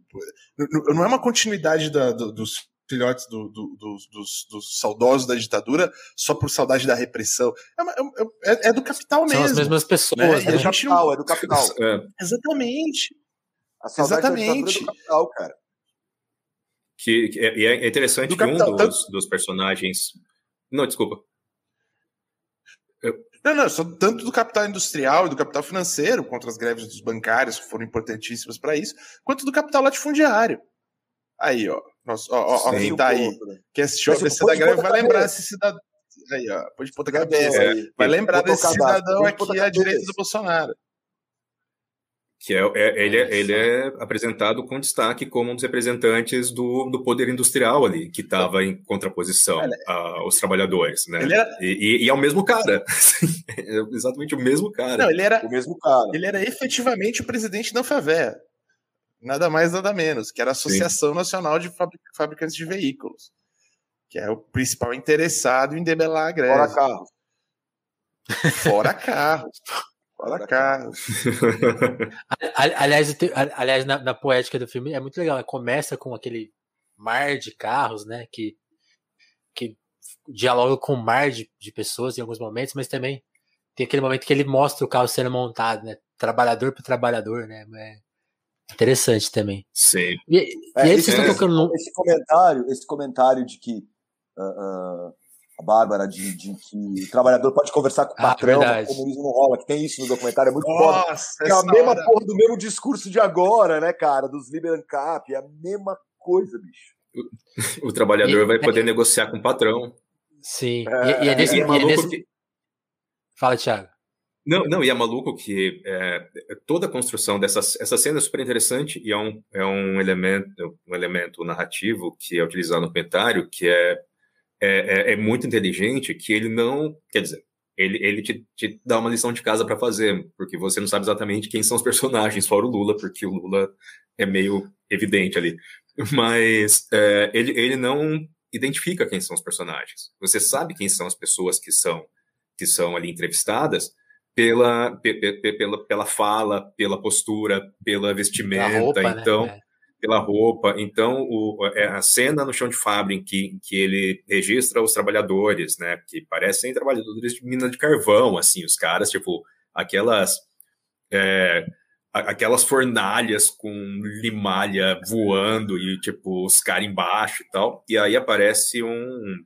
não é uma continuidade da, do, dos filhotes do, do, do, dos, dos, saudosos da ditadura só por saudade da repressão. É, uma, é, é, é do capital mesmo. São as mesmas pessoas. Né? É, do capital, é do capital. É. Exatamente. A saudade Exatamente. da ditadura é do capital, cara. Que, que é, é, interessante do que capital, um dos, tanto... dos personagens. Não, desculpa. Eu... Não, não, só tanto do capital industrial e do capital financeiro, contra as greves dos bancários, que foram importantíssimas para isso, quanto do capital latifundiário. Aí, ó. Nossa, ó, ó, quem tá aí, quem assistiu a ABC da greve vai lembrar esse cidadão. Aí, ó, pode de ponta cabeça. É, vai lembrar desse cidadão aqui à direita do Bolsonaro. Que é, é, ele, é, ele é apresentado com destaque como um dos representantes do, do poder industrial ali, que estava em contraposição aos trabalhadores, né? Era... E, e, e, é o mesmo cara. é exatamente o mesmo cara. Não, ele era, o mesmo cara. Ele era efetivamente o presidente da FAVEA nada mais, nada menos, que era a Associação Sim. Nacional de Fabricantes de Veículos, que é o principal interessado em debelar a greve. Fora carros. Fora carros. Fora carros. aliás, aliás na, na, poética do filme é muito legal. Começa com aquele mar de carros, né? Que, que dialoga com o mar de, de pessoas em alguns momentos, mas também tem aquele momento que ele mostra o carro sendo montado, né? Trabalhador para trabalhador, né? É, Interessante também. Sim. E, é, e aí vocês estão tocando no... esse comentário, esse comentário de que uh, uh, a Bárbara de, de, que o trabalhador pode conversar com o ah, patrão, ah, o comunismo não rola, que tem isso no documentário, é muito Nossa, foda. É a mesma hora... porra do mesmo discurso de agora, né, cara? Dos Liberan Cap, é a mesma coisa, bicho. o, o trabalhador e, vai poder é, negociar com o patrão. Sim. É, e, e, é nesse, e é maluco nesse... que... Fala, Thiago. Não, não, e é maluco que é, toda a construção dessa essa cena é super interessante e é um, é um elemento um elemento narrativo que é utilizado no documentário que é, é, é, é muito inteligente, que ele não, quer dizer, ele, ele te, te dá uma lição de casa para fazer, porque você não sabe exatamente quem são os personagens, fora o Lula, porque o Lula é meio evidente ali. Mas é, ele, ele não identifica quem são os personagens. Você sabe quem são as pessoas que são que são ali entrevistadas pela, pela, pela fala, pela postura, pela vestimenta, roupa, né? então né? pela roupa. Então o, é a cena no chão de fábrica em que, que ele registra os trabalhadores, né, que parecem trabalhadores de mina de carvão, assim, os caras tipo aquelas é, aquelas fornalhas com limalha voando e, tipo, os caras embaixo e tal. E aí aparece um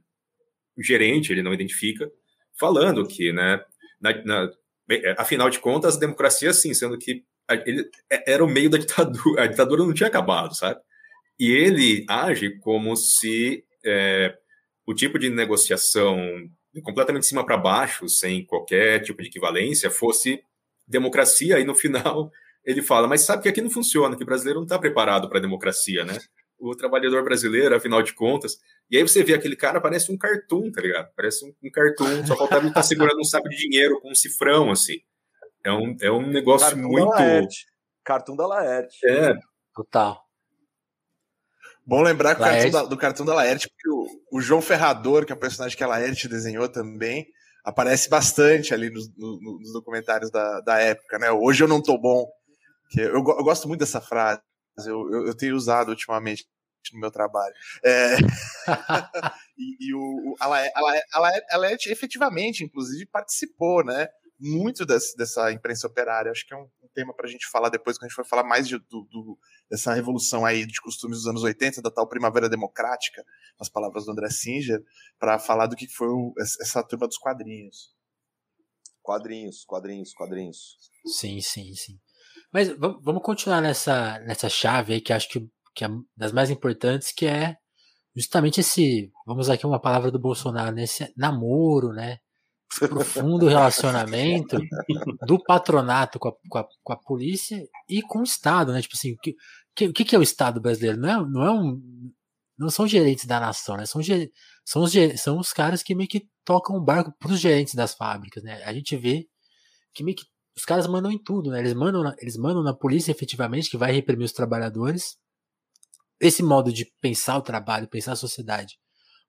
gerente, ele não identifica, falando que, né, na, na, afinal de contas, a democracia, sim, sendo que ele é, era o meio da ditadura, a ditadura não tinha acabado, sabe? E ele age como se é, o tipo de negociação completamente de cima para baixo, sem qualquer tipo de equivalência, fosse democracia, e no final ele fala, mas sabe que aqui não funciona, que o brasileiro não está preparado para a democracia, né? O trabalhador brasileiro, afinal de contas. E aí você vê aquele cara, parece um cartoon, tá ligado? Parece um, um cartoon, só faltava ele estar tá segurando um saco de dinheiro com um cifrão, assim. É um, é um negócio cartoon muito. Da Laerte. Cartoon da Laerte. É. Total. Bom lembrar cartoon da, do cartoon da Laerte, porque o, o, João Ferrador, que é o personagem que a Laerte desenhou também, aparece bastante ali nos, nos documentários da, da época, né? Hoje eu não tô bom, que eu, eu gosto muito dessa frase, eu, eu, eu, tenho usado ultimamente no meu trabalho. É... e, e o, a, Laerte, a, Laerte, a Laerte efetivamente, inclusive, participou, né? Muito desse, dessa imprensa operária. Acho que é um, um tema para a gente falar depois, quando a gente for falar mais de, do, do, dessa revolução aí de costumes dos anos 80, da tal primavera democrática, as palavras do André Singer, para falar do que foi o, essa turma dos quadrinhos. Quadrinhos, quadrinhos, quadrinhos. Sim, sim, sim. Mas vamos continuar nessa, nessa chave aí que acho que, que é das mais importantes, que é justamente esse, vamos aqui uma palavra do Bolsonaro, nesse né, namoro, né? Esse profundo relacionamento do patronato com a, com a, com, a, polícia e com o Estado, né? Tipo assim, o que, que, que é o Estado brasileiro? Não é, não é um. Não são gerentes da nação, né? São, são, os, são os caras que meio que tocam o barco para os gerentes das fábricas, né? A gente vê que meio que os caras mandam em tudo, né? Eles mandam, na, eles mandam na polícia efetivamente, que vai reprimir os trabalhadores. Esse modo de pensar o trabalho, pensar a sociedade,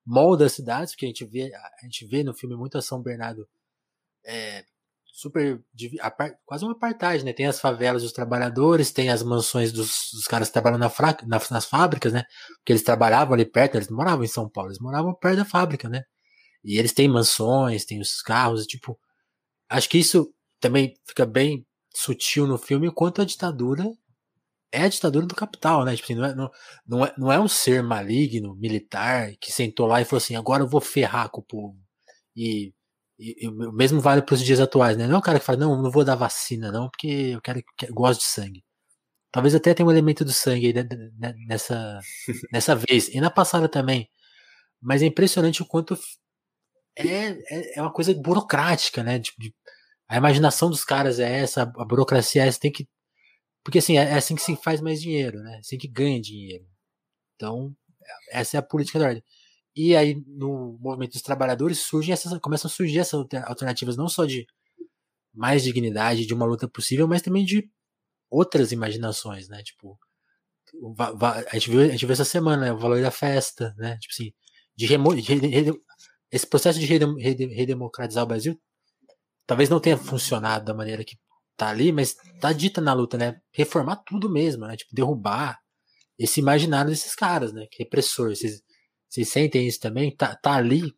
molda as cidades, porque a gente vê, a gente vê no filme muito a São Bernardo é, super. quase uma apartheid, né? Tem as favelas dos trabalhadores, tem as mansões dos, dos caras que trabalham na, na, nas fábricas, né? Porque eles trabalhavam ali perto, eles moravam em São Paulo, eles moravam perto da fábrica, né? E eles têm mansões, têm os carros, tipo. Acho que isso também fica bem sutil no filme o quanto a ditadura é a ditadura do capital, né? Tipo assim, não, é, não, não, é, não é um ser maligno, militar, que sentou lá e falou assim: agora eu vou ferrar com o povo. E, e, e o mesmo vale para os dias atuais, né? Não é um cara que fala: não, não vou dar vacina, não, porque eu quero que gosto de sangue. Talvez até tenha um elemento do sangue aí nessa, nessa vez. E na passada também. Mas é impressionante o quanto é, é, é uma coisa burocrática, né? De, de a imaginação dos caras é essa, a burocracia é essa, tem que. Porque assim, é, é assim que se faz mais dinheiro, né? É assim que ganha dinheiro. Então, essa é a política da ordem. E aí, no movimento dos trabalhadores, surgem essas, começam a surgir essas alternativas, não só de mais dignidade, de uma luta possível, mas também de outras imaginações, né? Tipo, a gente viu, a gente viu essa semana né? o valor da festa, né? Tipo assim, de, remo, de, de esse processo de redemocratizar o Brasil talvez não tenha funcionado da maneira que tá ali, mas tá dita na luta, né? Reformar tudo mesmo, né? Tipo, derrubar esse imaginário desses caras, né? Que repressor. Vocês, vocês sentem isso também? Tá, tá ali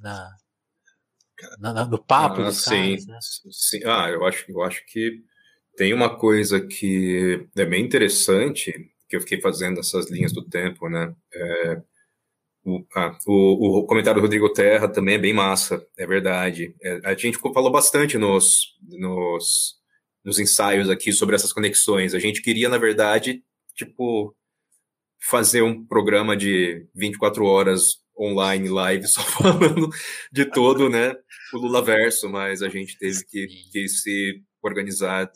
na, na, no papo ah, dos sim, caras, né? Sim. Ah, eu acho, eu acho que tem uma coisa que é bem interessante, que eu fiquei fazendo essas linhas do tempo, né? É, o, ah, o, o, comentário do Rodrigo Terra também é bem massa, é verdade. É, a gente falou bastante nos, nos, nos ensaios aqui sobre essas conexões. A gente queria, na verdade, tipo, fazer um programa de 24 horas online, live, só falando de todo, né, o Lula verso, mas a gente teve que, que se organizar.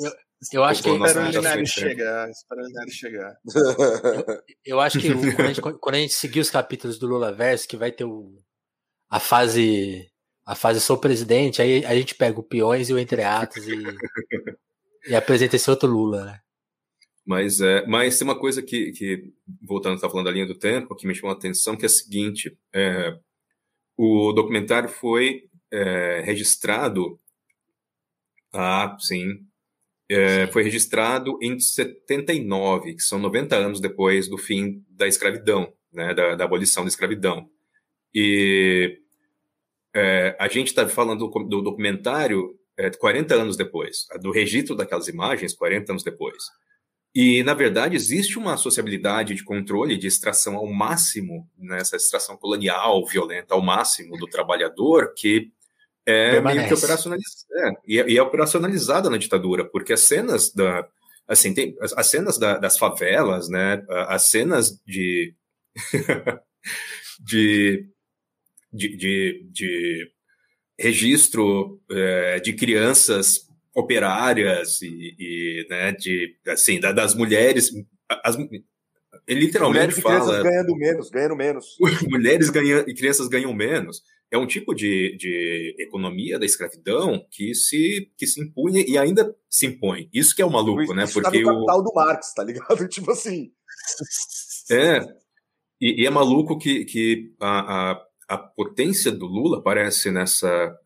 Eu, acho que espera o Linari chegar, espera o Linari chegar. Eu, eu, acho que quando, a gente, quando a gente seguir os capítulos do Lula verso, que vai ter o, a fase a fase sou presidente, aí a gente pega o peões e o entreatos e, e apresenta esse outro Lula, né? Mas, é, mas tem uma coisa que, que voltando a estar falando da linha do tempo, que me chamou a atenção, que é a seguinte: é, o documentário foi é, registrado. Ah, sim. É, foi registrado em 79, que são 90 anos depois do fim da escravidão, né, da, da abolição da escravidão. E é, a gente está falando do, do documentário é, 40 anos depois, do registro daquelas imagens 40 anos depois. E, na verdade, existe uma sociabilidade de controle, de extração ao máximo, nessa né, extração colonial, violenta ao máximo do trabalhador, que é Permanece. meio que operacionalizada, é, e, é, e, é operacionalizada na ditadura, porque as cenas da. Assim, tem as, as cenas da, das favelas, né, as cenas de. de, de, de, de registro é, de crianças operárias e, e né, de, assim, das mulheres. As, ele literalmente mulheres fala. Crianças ganhando menos, ganhando menos. mulheres ganham, e crianças ganham menos. É um tipo de, de economia da escravidão que se, que se impunha e ainda se impõe. Isso que é o maluco, isso, né? Porque tá no capital o... do Marx, tá ligado? Tipo assim. É. E, e é maluco que, que a, a, a potência do Lula aparece nessa,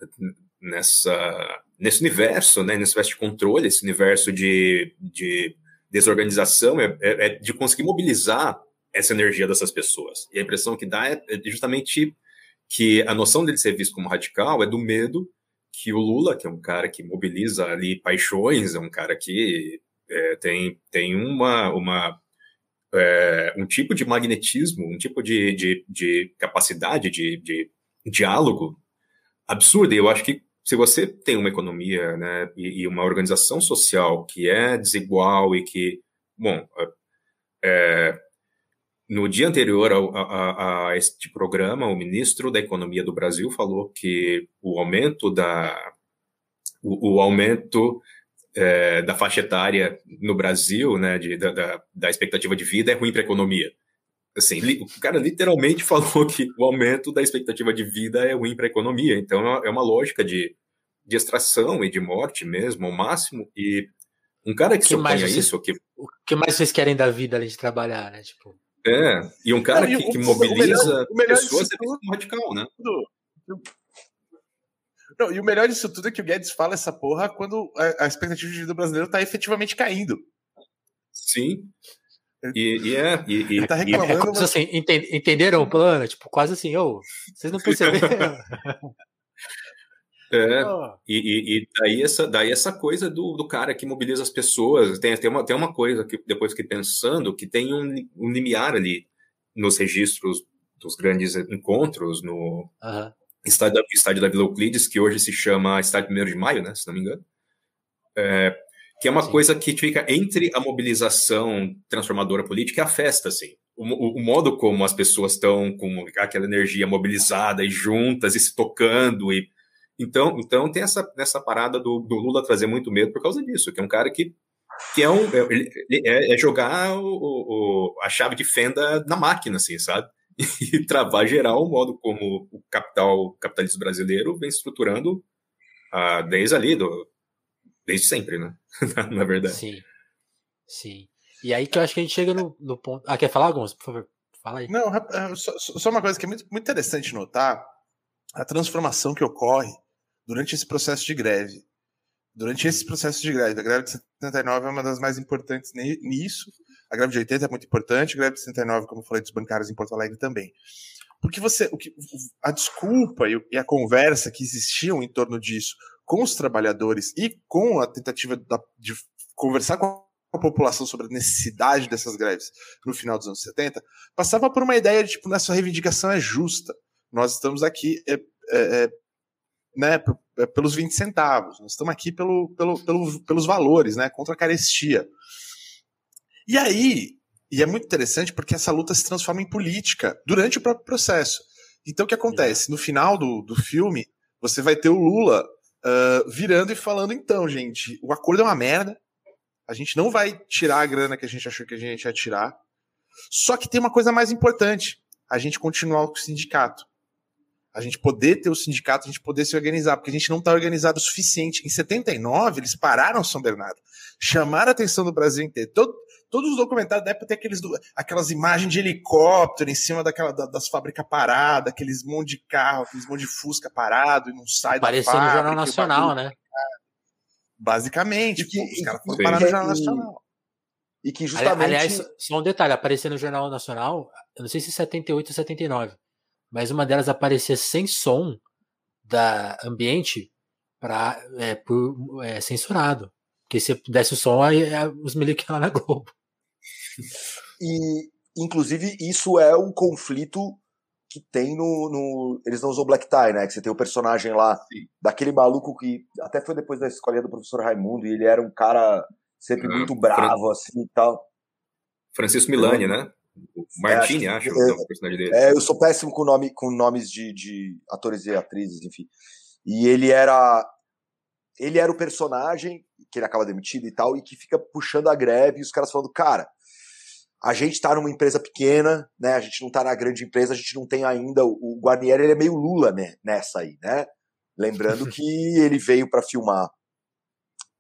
nessa nesse universo, né, nesse universo de controle, esse universo de, de desorganização, é, é, é, de conseguir mobilizar essa energia dessas pessoas. E a impressão que dá é, é justamente que a noção dele ser visto como radical é do medo que o Lula, que é um cara que mobiliza ali paixões, é um cara que é, tem, tem uma, uma é, um tipo de magnetismo, um tipo de, de, de capacidade de, de diálogo absurda. E eu acho que se você tem uma economia né, e, e, uma organização social que é desigual e que, bom, é, no dia anterior a, a, a, este programa, o ministro da Economia do Brasil falou que o aumento da o, o aumento é, da faixa etária no Brasil, né, de, da, da expectativa de vida é ruim para a economia. Assim, o cara literalmente falou que o aumento da expectativa de vida é ruim para a economia. Então é uma lógica de, de extração e de morte mesmo, ao máximo. E um cara que, que suponha isso. Que... O que mais vocês querem da vida além de trabalhar, né? Tipo... É, e um cara Não, que, que mobiliza o melhor, o melhor pessoas é tudo, radical, né? Não, e o melhor disso tudo é que o Guedes fala essa porra quando a, a expectativa de vida brasileiro está efetivamente caindo. Sim. E, e é. E, e, tá reclamando, é, mas... assim, entenderam o plano? Tipo, quase assim, ô, vocês não perceberam? É, oh. e, e, daí, essa, daí essa coisa do, do cara que mobiliza as pessoas. Tem, tem, uma, tem uma coisa que depois que pensando que tem um, um limiar ali nos registros dos grandes encontros no uhum. estádio, estádio da Vila Euclides, que hoje se chama Estádio 1 de Maio, né, se não me engano. É, que é uma Sim. coisa que fica entre a mobilização transformadora política e a festa, assim. O, o, o modo como as pessoas estão com aquela energia mobilizada e juntas e se tocando e então, então tem essa, essa parada do, do Lula trazer muito medo por causa disso, que é um cara que, que é, um, é, é, é jogar o, o, a chave de fenda na máquina, assim, sabe? E travar geral o modo como o capital o capitalismo brasileiro vem estruturando ah, desde ali, do, desde sempre, né? Na verdade. Sim. Sim. E aí que eu acho que a gente chega no, no ponto. Ah, quer falar, alguns? Por favor, fala aí. Não, é, só, só uma coisa que é muito, muito interessante notar: a transformação que ocorre durante esse processo de greve. Durante esse processo de greve. A greve de 79 é uma das mais importantes nisso. A greve de 80 é muito importante, a greve de 79, como eu falei, dos bancários em Porto Alegre também. Porque você, o que, a desculpa e a conversa que existiam em torno disso com os trabalhadores e com a tentativa de conversar com a população sobre a necessidade dessas greves no final dos anos 70, passava por uma ideia de, tipo, nossa reivindicação é justa. Nós estamos aqui é, é, é né, é, pelos 20 centavos, nós estamos aqui pelo, pelo, pelo, pelos valores, né, contra a carestia. E aí, E é muito interessante porque essa luta se transforma em política durante o próprio processo. Então, o que acontece? No final do, do filme, você vai ter o Lula uh, virando e falando: então, gente, o acordo é uma merda. A gente não vai tirar a grana que a gente achou que a gente ia tirar. Só que tem uma coisa mais importante: a gente continuar com o sindicato. A gente poder ter o sindicato, a gente poder se organizar, porque a gente não está organizado o suficiente. Em 79, eles pararam São Bernardo, chamaram a atenção do Brasil inteiro. Todo, todos os documentários da época tem aqueles, aquelas imagens de helicóptero em cima daquela, das fábricas paradas, aqueles monte de carro, aqueles monte de fusca parado e não sai Apareceu da fábrica. Apareceu no Jornal Nacional, né? Basicamente, que, os caras foram parar no Jornal Nacional. E que justamente. Aliás, só um detalhe: aparecer no Jornal Nacional, eu não sei se 78 ou 79, mas uma delas aparecia sem som da ambiente para é, por, é, censurado. Porque se desse o som, aí é, os miliques lá na Globo. E, inclusive, isso é um conflito que tem no, no, Eles não usam black tie, né? Que você tem o personagem lá, Sim. daquele maluco que até foi depois da escolinha do professor Raimundo, e ele era um cara sempre hum, muito bravo, Fran... assim e tal. Francisco Milani, né? Martini, é, acho, é, é o personagem dele. É, eu sou péssimo com, nome, com nomes de, de atores e atrizes, enfim. E ele era. Ele era o personagem que ele acaba demitido e tal, e que fica puxando a greve, e os caras falando, cara, a gente tá numa empresa pequena, né? A gente não tá na grande empresa, a gente não tem ainda. O Guarnieri ele é meio Lula né, nessa aí, né? Lembrando que ele veio para filmar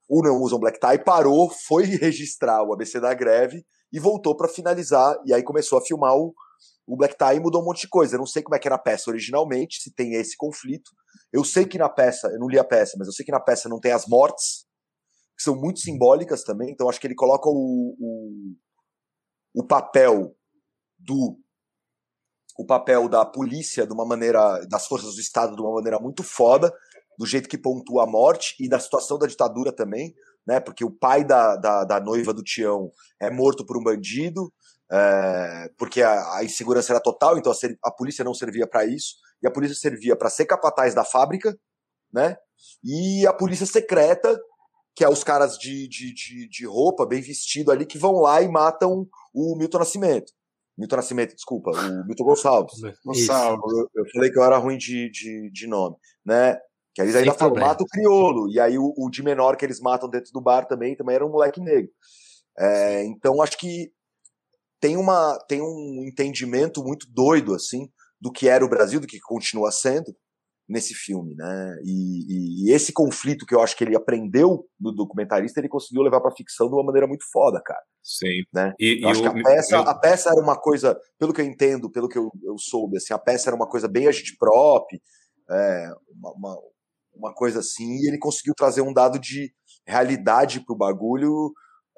o Não Usam Black Tie, parou, foi registrar o ABC da greve e voltou para finalizar. E aí começou a filmar o, o Black Tie e mudou um monte de coisa. Eu não sei como é que era a peça originalmente, se tem esse conflito. Eu sei que na peça, eu não li a peça, mas eu sei que na peça não tem as mortes, que são muito simbólicas também. Então acho que ele coloca o, o, o papel do o papel da polícia de uma maneira, das forças do Estado de uma maneira muito foda, do jeito que pontua a morte e da situação da ditadura também, né? Porque o pai da, da, da noiva do Tião é morto por um bandido, é, porque a, a, insegurança era total, então a, a polícia não servia para isso, e a polícia servia para ser capataz da fábrica, né? E a polícia secreta, que é os caras de, de, de, de roupa, bem vestido ali, que vão lá e matam o Milton Nascimento. Milton Nascimento, desculpa, o Milton Gonçalves. Gonçalves. Eu, eu, falei que eu era ruim de, de, de nome, né? Que eles ainda falam, mata o criolo. E aí o, o, de menor que eles matam dentro do bar também, também era um moleque negro. É, então acho que tem, uma, tem um entendimento muito doido, assim, do que era o Brasil, do que continua sendo nesse filme, né? E, e, e esse conflito que eu acho que ele aprendeu do documentarista, ele conseguiu levar para ficção de uma maneira muito foda, cara. Sim. Né? E, eu acho que a peça, a peça era uma coisa, pelo que eu entendo, pelo que eu, eu soube, assim, a peça era uma coisa bem agite prop, é, uma, uma, uma coisa assim, e ele conseguiu trazer um dado de realidade pro bagulho,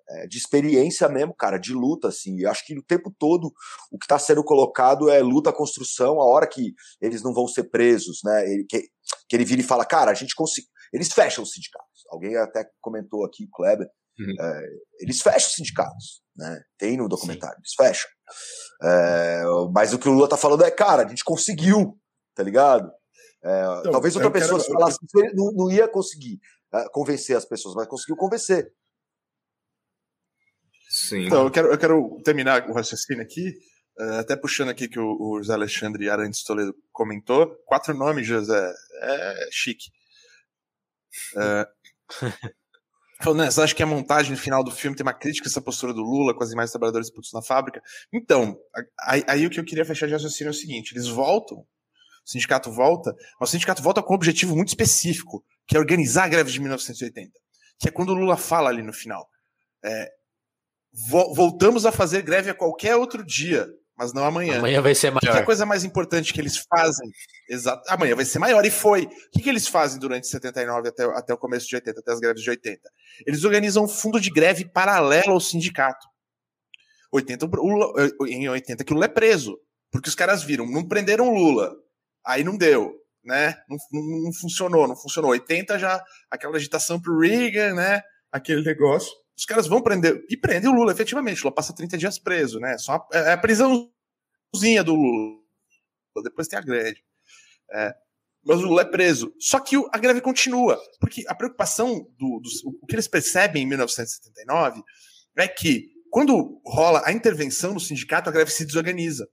é, de experiência mesmo, cara, de luta, assim. E acho que o tempo todo o que está sendo colocado é luta, construção, a hora que eles não vão ser presos, né? Ele, que, que ele vira e fala, cara, a gente consegue. Eles fecham os sindicatos. Alguém até comentou aqui, o Kleber. Uhum. É, eles fecham os sindicatos, né? Tem no documentário, Sim. eles fecham. É, mas o que o Lula tá falando é, cara, a gente conseguiu, tá ligado? É, então, talvez outra pessoa quero... falasse que ele não, não ia conseguir uh, convencer as pessoas, mas conseguiu convencer. Sim. Então, eu quero, eu quero terminar o raciocínio aqui, uh, até puxando aqui que o, o José Alexandre Arantes Toledo comentou. Quatro nomes, José, é chique. Uh, Falando, né, você acha que a montagem no final do filme tem uma crítica a essa postura do Lula com as imagens trabalhadores putos na fábrica? Então, aí, aí, o que eu queria fechar de raciocínio é o seguinte: eles voltam o sindicato volta, mas o sindicato volta com um objetivo muito específico, que é organizar a greve de 1980. Que é quando o Lula fala ali no final. É, vo voltamos a fazer greve a qualquer outro dia, mas não amanhã. Amanhã vai ser maior. O que é a coisa mais importante que eles fazem? Exato. Amanhã vai ser maior, e foi. O que, que eles fazem durante 79 até, até o começo de 80, até as greves de 80? Eles organizam um fundo de greve paralelo ao sindicato. 80, em 80 que o Lula é preso. Porque os caras viram, não prenderam o Lula, Aí não deu, né? Não, não, não, funcionou, não funcionou. 80 já, aquela agitação pro Reagan, né? Aquele negócio. Os caras vão prender, e prendem o Lula, efetivamente. O Lula passa 30 dias preso, né? Só a, é a prisãozinha do Lula. Depois tem a greve. É, mas o Lula é preso. Só que a greve continua, porque a preocupação do, do, o que eles percebem em 1979 é que quando rola a intervenção no sindicato, a greve se desorganiza.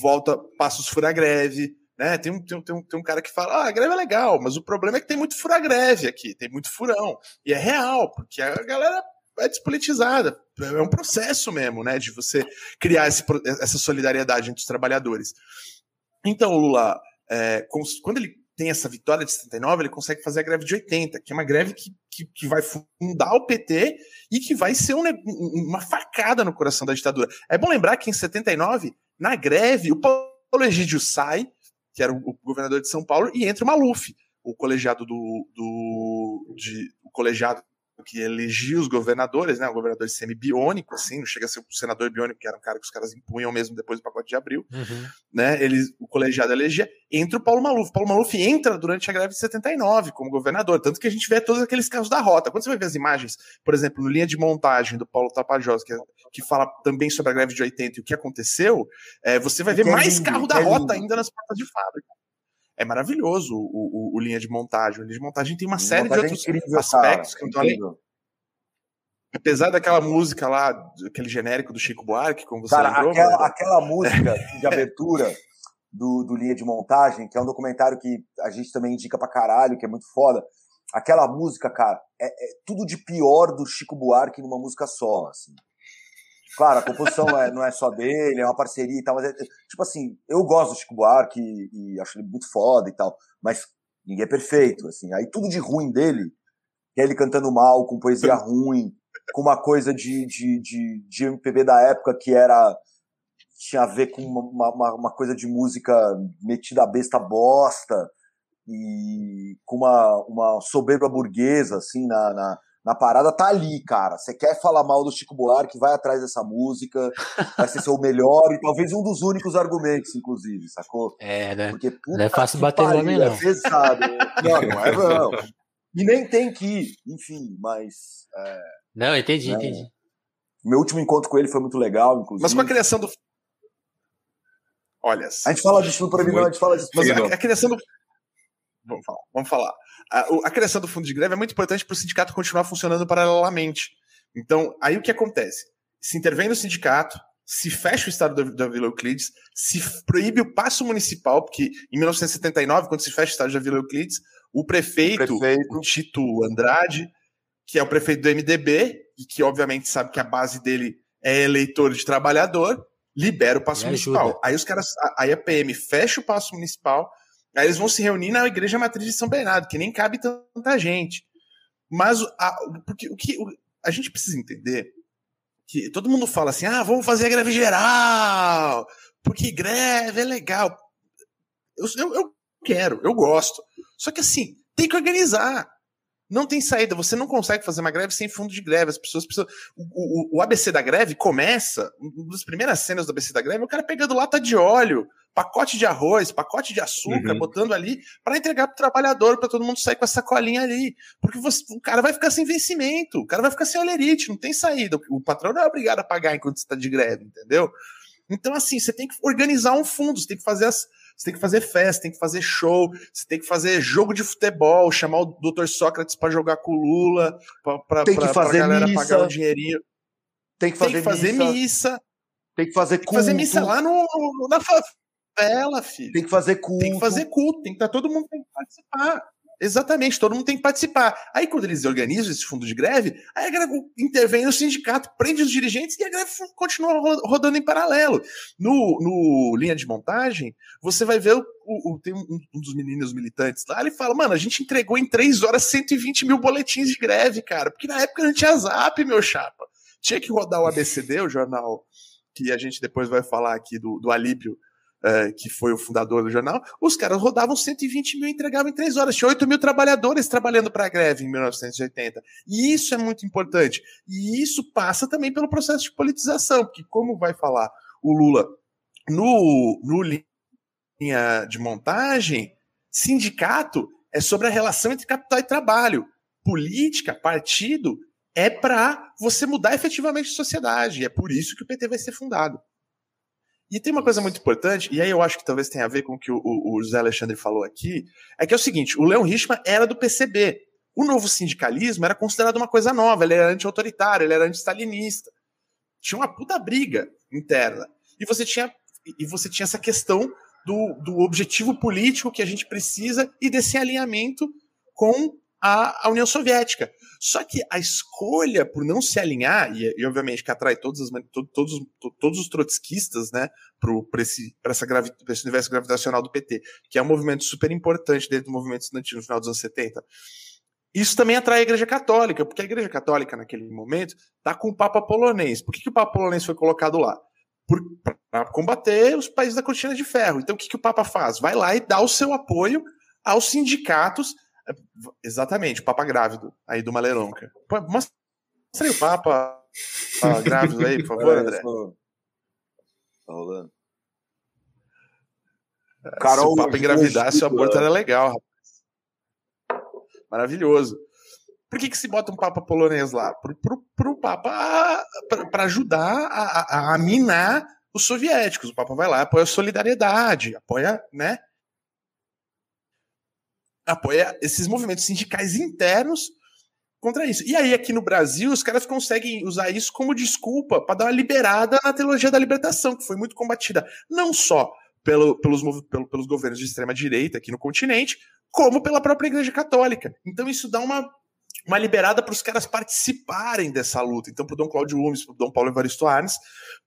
Volta, passa os fura-greve, né? Tem um, tem, um, tem, um, tem um cara que fala: ah, a greve é legal, mas o problema é que tem muito fura-greve aqui, tem muito furão. E é real, porque a galera é despolitizada. É um processo mesmo, né? De você criar esse, essa solidariedade entre os trabalhadores. Então, o Lula, é, quando ele tem essa vitória de 79, ele consegue fazer a greve de 80, que é uma greve que, que, que vai fundar o PT e que vai ser um, uma facada no coração da ditadura. É bom lembrar que em 79, na greve, o Paulo Egídio sai, que era o governador de São Paulo, e entra o Maluf, o colegiado do, do de, o colegiado que elegia os governadores, né? O governador semi-biônico, assim, não chega a ser o senador biônico, que era um cara que os caras impunham mesmo depois do pacote de abril, uhum. né? Ele, o colegiado elegia, entra o Paulo Maluf. Paulo Maluf entra durante a greve de 79 como governador, tanto que a gente vê todos aqueles casos da rota. Quando você vai ver as imagens, por exemplo, no linha de montagem do Paulo Tapajós, que, é, que fala também sobre a greve de 80 e o que aconteceu, é, você vai ver mais lindo, carro da rota ainda nas portas de fábrica é maravilhoso o, o, o, linha de montagem. O linha de montagem tem uma série de outros incrível, aspectos cara, que não estão ali. Apesar daquela música lá, aquele genérico do Chico Buarque, como você cara, lembrou. Aquela, aquela música de abertura do, do Linha de Montagem, que é um documentário que a gente também indica pra caralho, que é muito foda. Aquela música, cara, é, é tudo de pior do Chico Buarque numa música só, assim. Claro, a composição é, não é só dele, é uma parceria e tal, mas é, tipo assim, eu gosto do Chico Buarque e, e, acho ele muito foda e tal, mas ninguém é perfeito, assim. Aí tudo de ruim dele, que é ele cantando mal, com poesia ruim, com uma coisa de, de, de, de MPB da época que era tinha a ver com uma, uma, uma coisa de música metida a besta bosta e com uma, uma soberba burguesa, assim, na, na na parada tá ali, cara. Você quer falar mal do Chico Buarque, vai atrás dessa música, vai ser seu melhor e talvez um dos únicos argumentos, inclusive, sacou? É, né? Porque, não é fácil bater no homem, não. É pesado. não, não é não. E nem tem que ir, enfim, mas... É, não, entendi, né? entendi. Meu último encontro com ele foi muito legal, inclusive. Mas com a criação do... Olha... A gente fala disso no programa, a gente fala disso. Mas a, a criação do... Vamos falar, vamos falar a, a criação do fundo de greve é muito importante para o sindicato continuar funcionando paralelamente. Então, aí o que acontece? Se intervém no sindicato, se fecha o estado da, Vila Euclides, se proíbe o passo municipal, porque em 1979, quando se fecha o estado da Vila Euclides, o prefeito, o, prefeito. o Tito Andrade, que é o prefeito do MDB, e que obviamente sabe que a base dele é eleitor de trabalhador, libera o passo municipal. Aí os caras, aí a PM fecha o passo municipal, Aí eles vão se reunir na igreja matriz de São Bernardo, que nem cabe tanta gente. Mas a, porque, o que a gente precisa entender que todo mundo fala assim: ah, vamos fazer a greve geral, porque greve é legal. Eu, eu, eu quero, eu gosto. Só que assim, tem que organizar. Não tem saída. Você não consegue fazer uma greve sem fundo de greve. As pessoas precisam. O, o, o ABC da greve começa. Uma das primeiras cenas do ABC da greve é o cara pegando lata de óleo pacote de arroz, pacote de açúcar, uhum. botando ali para entregar para o trabalhador, para todo mundo sair com essa sacolinha ali. Porque você, o cara vai ficar sem vencimento, o cara vai ficar sem olerite, não tem saída. O patrão não é obrigado a pagar enquanto você está de greve, entendeu? Então, assim, você tem que organizar um fundo, você tem que fazer as. Você tem que fazer festa, tem que fazer show, você tem que fazer jogo de futebol, chamar o Dr. Sócrates para jogar com o Lula, para a galera missa. pagar o dinheirinho. Tem que fazer, tem que fazer missa. missa. Tem que fazer Tem que fazer missa lá no, na, ela, filho. Tem que fazer culto. Tem que fazer culto, tem que estar tá, todo mundo tem que participar. Exatamente, todo mundo tem que participar. Aí, quando eles organizam esse fundo de greve, aí a greve intervém no sindicato, prende os dirigentes e a greve continua rodando em paralelo. No, no linha de montagem, você vai ver o, o, tem um, um, dos meninos militantes lá, ele fala: Mano, a gente entregou em três horas 120 mil boletins de greve, cara, porque na época não tinha zap, meu chapa. Tinha que rodar o ABCD, o jornal que a gente depois vai falar aqui do, do Alípio uh, que foi o fundador do jornal, os caras rodavam 120 mil e entregavam em três horas. Tinha 8 mil trabalhadores trabalhando para a greve em 1980. E isso é muito importante. E isso passa também pelo processo de politização, porque, como vai falar o Lula no, no linha de montagem, sindicato é sobre a relação entre capital e trabalho. Política, partido, é para você mudar efetivamente a sociedade. É por isso que o PT vai ser fundado. E tem uma coisa muito importante, e aí eu acho que talvez tenha a ver com o que o, o, José Alexandre falou aqui, é que é o seguinte: o Leon Richman era do PCB. O novo sindicalismo era considerado uma coisa nova, ele era anti-autoritário, ele era anti-stalinista. tinha uma puta briga interna. E você tinha, e você tinha essa questão do, do objetivo político que a gente precisa e desse alinhamento com a, a União Soviética. Só que a escolha por não se alinhar, e, e obviamente que atrai todos, as, todos, todos os trotskistas né, para esse, essa gravi, esse universo gravitacional do PT, que é um movimento super importante dentro do movimento estudantil no final dos anos 70. Isso também atrai a Igreja Católica, porque a Igreja Católica, naquele momento, está com o Papa polonês. Por que, que o Papa polonês foi colocado lá? Para combater os países da cortina de ferro. Então, o que, que o Papa faz? Vai lá e dá o seu apoio aos sindicatos exatamente, o Papa grávido aí do Maleronca. Mostra aí o Papa ah, grávido aí, por favor, André. Tá rolando. Carol, Se o Papa engravidasse, o aborto era legal, rapaz. Maravilhoso. Por que, que se bota um Papa polonês lá? Pro, pro, pro Papa para ajudar a, a, a minar os soviéticos. O Papa vai lá, apoia a solidariedade, apoia, né? Apoia esses movimentos sindicais internos contra isso. E aí, aqui no Brasil, os caras conseguem usar isso como desculpa para dar uma liberada na teologia da libertação, que foi muito combatida, não só pelo, pelos, pelo, pelos governos de extrema-direita aqui no continente, como pela própria Igreja Católica. Então, isso dá uma, uma liberada para os caras participarem dessa luta. Então, para o Dom Cláudio Umes, para o Dom Paulo Evaristo Arnes,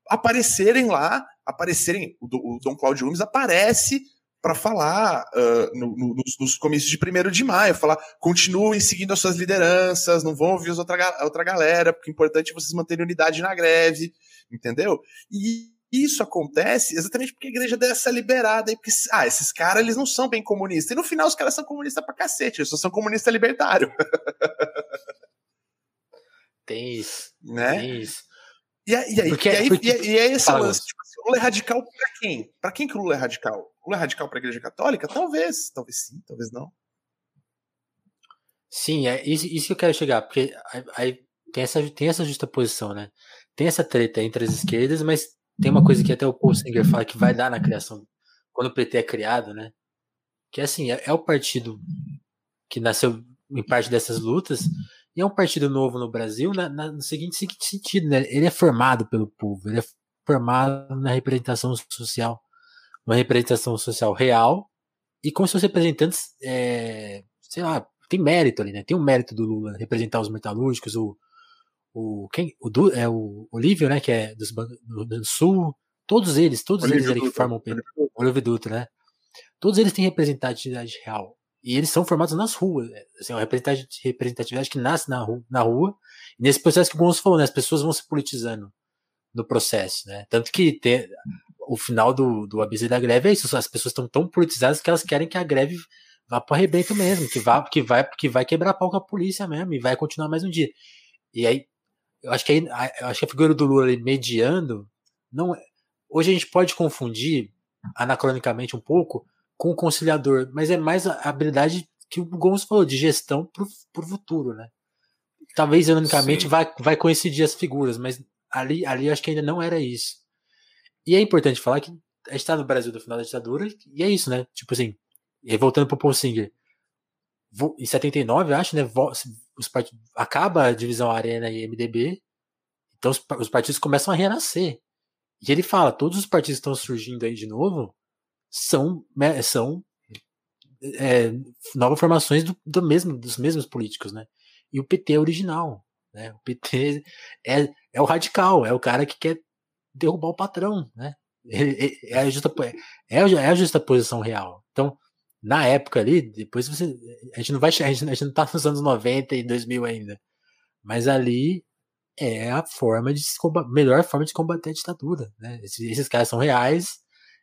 aparecerem lá, aparecerem, o, o Dom Cláudio Umes aparece para falar uh, no, no, nos, nos, comícios de 1 de maio, falar continuem seguindo as suas lideranças, não vão ouvir outra, a outra galera, porque é importante vocês manterem unidade na greve, entendeu? E isso acontece exatamente porque a igreja deu essa liberada aí, porque, ah, esses caras eles não são bem comunistas. E no final os caras são comunistas pra cacete, eles só são comunistas libertário. Tem isso. Né? Tem isso. E, aí, e aí, porque, e aí, porque... e aí esse lance, tipo assim, o Lula é radical pra quem? Pra quem que o Lula é radical? É radical para a Igreja Católica? Talvez, talvez sim, talvez não. Sim, é isso, isso que eu quero chegar, porque aí tem essa, tem essa justa posição, né? Tem essa treta entre as esquerdas, mas tem uma coisa que até o Paul Singer fala que vai dar na criação, quando o PT é criado, né? Que assim, é, é o partido que nasceu em parte dessas lutas, e é um partido novo no Brasil na, na, no seguinte, seguinte sentido, né? Ele é formado pelo povo, ele é formado na representação social uma representação social real e com seus representantes, é, sei lá, tem mérito ali, né? Tem um mérito do Lula representar os metalúrgicos, o, o quem, o, du, é o Olívio, né? Que é dos, do, do Sul, todos eles, todos Olívio eles ali que formam o Olívio Dutra, né? Todos eles têm representatividade real. E eles são formados nas ruas. Né? Assim, é uma representatividade que nasce na rua, na rua. E nesse processo que o Gonçalo falou, né? As pessoas vão se politizando no processo, né? Tanto que tem, o final do, do ABC da greve é isso. As pessoas estão tão politizadas que elas querem que a greve vá para arrebento mesmo, que vá, que vai, que vai quebrar pau com a polícia mesmo e vai continuar mais um dia. E aí, eu acho que aí, eu acho que a figura do Lula ali mediando, não, é, hoje a gente pode confundir anacronicamente um pouco com o conciliador, mas é mais a habilidade que o Gomes falou de gestão pro, pro futuro, né? Talvez ironicamente vai, vai coincidir as figuras, mas ali, ali eu acho que ainda não era isso. E é importante falar que a gente tá no Brasil do final da ditadura, e é isso, né? Tipo assim, voltando pro Paul Singer, em 79, acho, né? Os part... Acaba a divisão Arena e MDB, então os, os partidos começam a renascer. E ele fala: todos os partidos que estão surgindo aí de novo são, são é, novas formações do, do, mesmo, dos mesmos políticos, né? E o PT é original. Né? O PT é, é o radical, é o cara que quer derrubar o patrão, né? É a justa, é, é a justa posição real. Então, na época ali, depois você. A gente não vai. A gente, a gente não tá nos anos 90 e 2000 ainda. Mas ali é a forma de se combater, melhor forma de combater a ditadura. Né? Esses, esses caras são reais,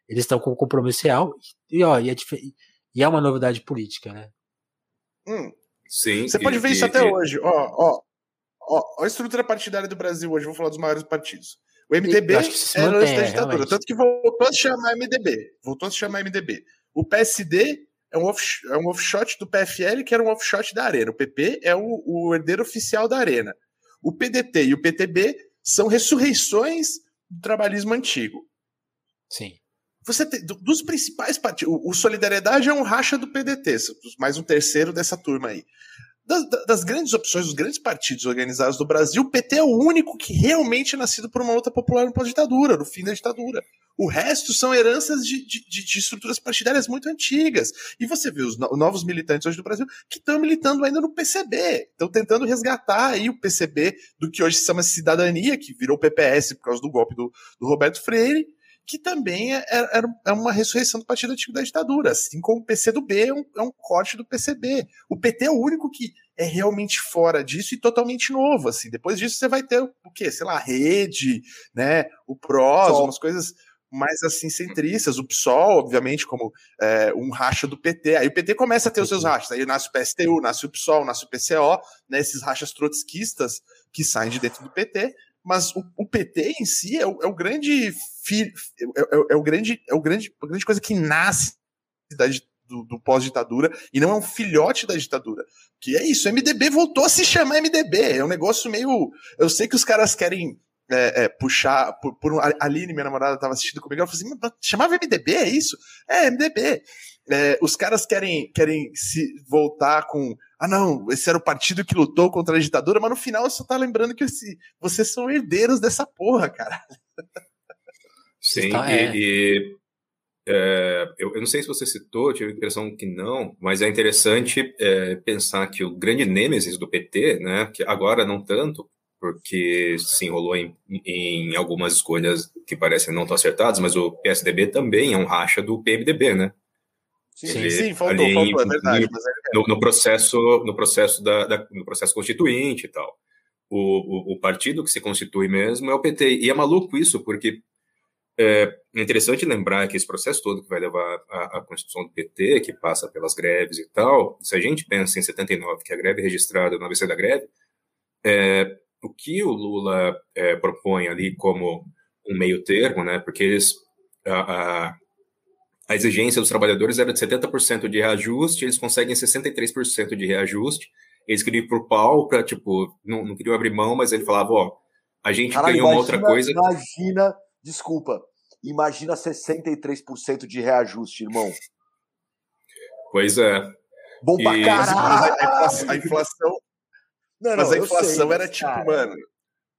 eles estão com compromisso real, e, ó, e, é, e é uma novidade política, né? Hum. Sim. Você e, pode ver e, isso e, até hoje. Ó, ó, ó, a estrutura partidária do Brasil hoje, vou falar dos maiores partidos. O MDB era mantém, antes da ditadura, tanto que voltou a se chamar MDB. Voltou a se chamar MDB. O PSD é um, off, é um offshot do PFL, que era um offshot da Arena. O PP é o, o herdeiro oficial da Arena. O PDT e o PTB são ressurreições do trabalhismo antigo. Sim. Você tem, dos principais partidos, o, o Solidariedade é um racha do PDT, mais um terceiro dessa turma aí. Das, das, grandes opções, dos grandes partidos organizados do Brasil, o PT é o único que realmente é nascido por uma luta popular no pós-ditadura, no fim da ditadura. O resto são heranças de, de, de, estruturas partidárias muito antigas. E você vê os novos militantes hoje do Brasil que estão militando ainda no PCB, estão tentando resgatar aí o PCB do que hoje se chama cidadania, que virou PPS por causa do golpe do, do Roberto Freire, que também é, é, é, uma ressurreição do partido antigo da ditadura, assim como o PCdoB é um, é um corte do PCB. O PT é o único que é realmente fora disso e totalmente novo, assim. Depois disso você vai ter o quê? Sei lá, a rede, né? O PROS, umas coisas mais assim centristas, o PSOL, obviamente, como é, um racha do PT. Aí o PT começa a ter os seus rachas, aí nasce o PSTU, nasce o PSOL, nasce o PCO, né, esses rachas trotskistas que saem de dentro do PT, mas o, o PT em si é o, é o grande fi, é, é, é, o grande é o grande a grande coisa que nasce da, do, do pós-ditadura e não é um filhote da ditadura. Que é isso, MDB voltou a se chamar MDB. É um negócio meio. Eu sei que os caras querem é, é, puxar por, por um, a Aline, minha namorada, estava assistindo comigo, ela falou assim: chamava MDB, é isso? É, MDB. É, os caras querem, querem se voltar com. Ah, não, esse era o partido que lutou contra a ditadura, mas no final você tá lembrando que esse, vocês são herdeiros dessa porra, cara. Sim, tá, e, é. e é, eu, eu, não sei se você citou, tive a impressão que não, mas é interessante é, pensar que o grande nêmesis do PT, né, que agora não tanto, porque se enrolou em, em algumas escolhas que parecem não tão acertadas, mas o PSDB também é um racha do PMDB, né? Sim, sim, faltou, faltou, é verdade. É... No, no, processo, no processo da, da, no processo constituinte e tal. O, o, o, partido que se constitui mesmo é o PT. E é maluco isso, porque é interessante lembrar que esse processo todo que vai levar à, à constituição do PT, que passa pelas greves e tal, se a gente pensa em 79, que é a greve registrada no ABC da greve, é, o que o Lula é, propõe ali como um meio termo, né? Porque eles, a, a, a exigência dos trabalhadores era de 70% de reajuste, eles conseguem 63% de reajuste. Eles queriam ir por pau para, tipo, não, não queriam abrir mão, mas ele falava, ó, a gente Caralho, ganhou uma outra coisa. Imagina, desculpa, imagina 63% de reajuste, irmão. Pois é. Bom pra e... caralho! A inflação, não, mas a inflação sei, era tipo, cara, mano.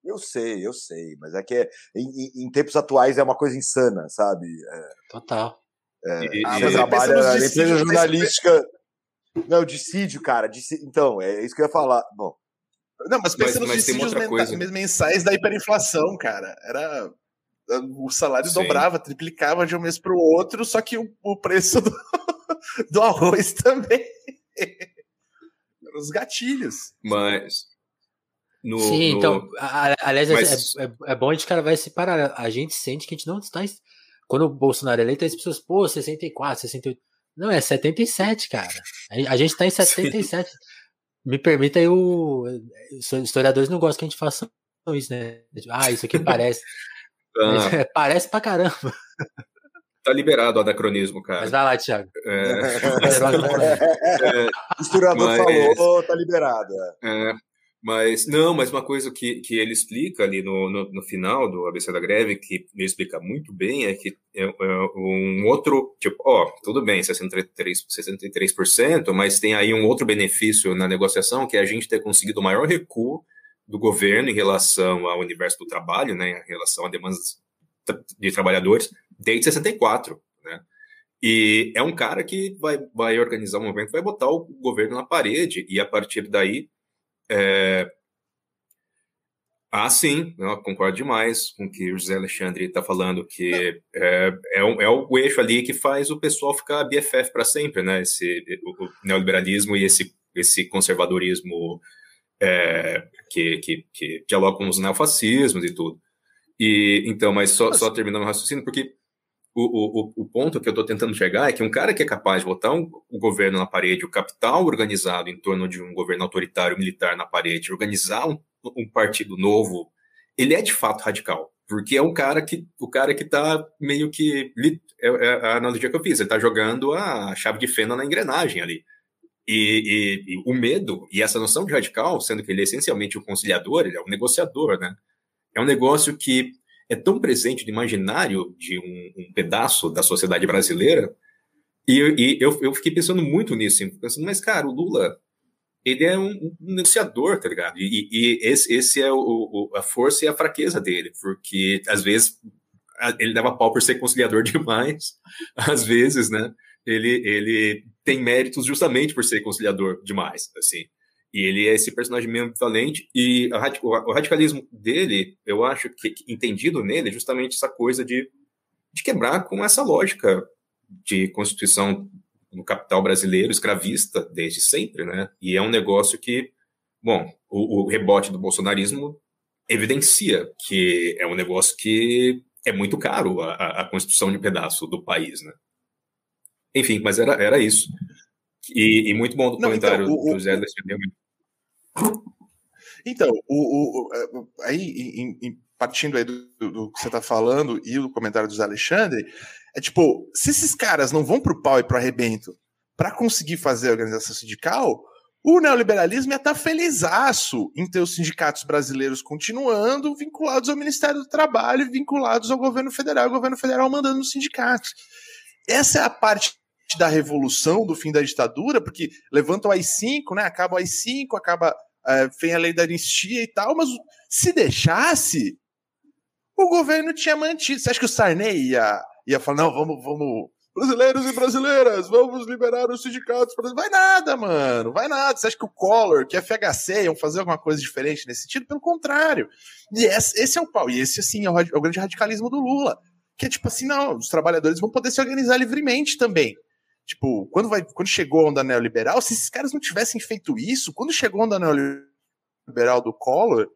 Eu sei, eu sei, mas é que em, em tempos atuais é uma coisa insana, sabe? É, Total. É, e, ah, você trabalha na empresa jornalística. Não, dissídio, cara. Dissídio, então, é isso que eu ia falar. Bom. Não, mas pensa mas, nos dissídios mensais da hiperinflação, cara. Era. O salário Sim. dobrava, triplicava de um mês para o outro, só que o, o preço do, do arroz também os gatilhos. Mas. No, Sim, no... então, aliás, é, Mas... é, é, é, bom a gente cara vai separar. A gente sente que a gente não está. Quando o Bolsonaro é eleito, as pessoas, pô, 64, 68. Não, é 77, cara. A gente está em 77. Sim. Me permita aí, o. Historiadores não gostam que a gente faça isso, né? Ah, isso aqui parece. Ah. parece pra caramba. Tá liberado o anacronismo, cara. Mas vai lá, Thiago. É... é... O misturador mas... falou, tá liberado. É. é. Mas, não, mas uma coisa que, que ele explica ali no, no, no, final do ABC da greve, que ele explica muito bem, é que é, é um outro, tipo, ó, tudo bem, 63%, 63%, mas tem aí um outro benefício na negociação, que é a gente ter conseguido o maior recuo do governo em relação ao universo do trabalho, né, em relação a demandas de trabalhadores, desde 64, né? E é um cara que vai, vai organizar um movimento, vai botar o governo na parede, e a partir daí. É... Ah, sim, eu concordo demais com o que o José Alexandre está falando, que é, é, é, o eixo ali que faz o pessoal ficar BFF para sempre, né? Esse, o, o, neoliberalismo e esse, esse conservadorismo é, que, que, que com os neofascismos e tudo. E, então, mas só, só terminando o raciocínio, porque o, o, o ponto que eu estou tentando chegar é que um cara que é capaz de botar um, o governo na parede, o capital organizado em torno de um governo autoritário militar na parede, organizar um, um partido novo, ele é de fato radical. Porque é um cara que o cara que está meio que. É, é, a analogia que eu fiz, ele está jogando a chave de fenda na engrenagem ali. E, e, e, o medo e essa noção de radical, sendo que ele é essencialmente um conciliador, ele é um negociador, né? É um negócio que é tão presente no imaginário de um, um pedaço da sociedade brasileira. E, e eu, eu, fiquei pensando muito nisso, assim, pensando, mas cara, o Lula, ele é um, um negociador, tá ligado? E, e esse, esse é o, o, a força e a fraqueza dele, porque às vezes ele dava pau por ser conciliador demais, às vezes, né? Ele, ele tem méritos justamente por ser conciliador demais, assim. E ele é esse personagem meio ambivalente, e o radicalismo dele, eu acho que entendido nele, é justamente essa coisa de, de quebrar com essa lógica de constituição no capital brasileiro escravista desde sempre, né? E é um negócio que, bom, o, o rebote do bolsonarismo evidencia que é um negócio que é muito caro a, a constituição de um pedaço do país, né? Enfim, mas era, era isso. E, e muito bom do Não, comentário então, o, do Zé Então, o, o, aí, em, em, partindo aí do, do, que você está falando e do comentário do Zé Alexandre, é tipo, se esses caras não vão pro pau e pro arrebento para conseguir fazer a organização sindical, o neoliberalismo ia estar tá felizaço em ter os sindicatos brasileiros continuando vinculados ao Ministério do Trabalho, vinculados ao governo federal, o governo federal mandando os sindicatos. Essa é a parte da revolução, do fim da ditadura, porque levanta o AI-5, né? Acaba o AI-5, acaba é, vem a lei da anistia e tal, mas se deixasse, o governo tinha mantido. Você acha que o Sarney ia ia falar, não, vamos, vamos, brasileiros e brasileiras, vamos liberar os sindicatos. Vai nada, mano, vai nada. Você acha que o Collor, que é FHC, iam fazer alguma coisa diferente nesse sentido? Pelo contrário. E esse, esse é o pau. E esse, assim, é o, é o grande radicalismo do Lula. Que é tipo assim, não, os trabalhadores vão poder se organizar livremente também. Tipo, quando, vai, quando chegou a onda neoliberal, se esses caras não tivessem feito isso, quando chegou a onda neoliberal do Collor,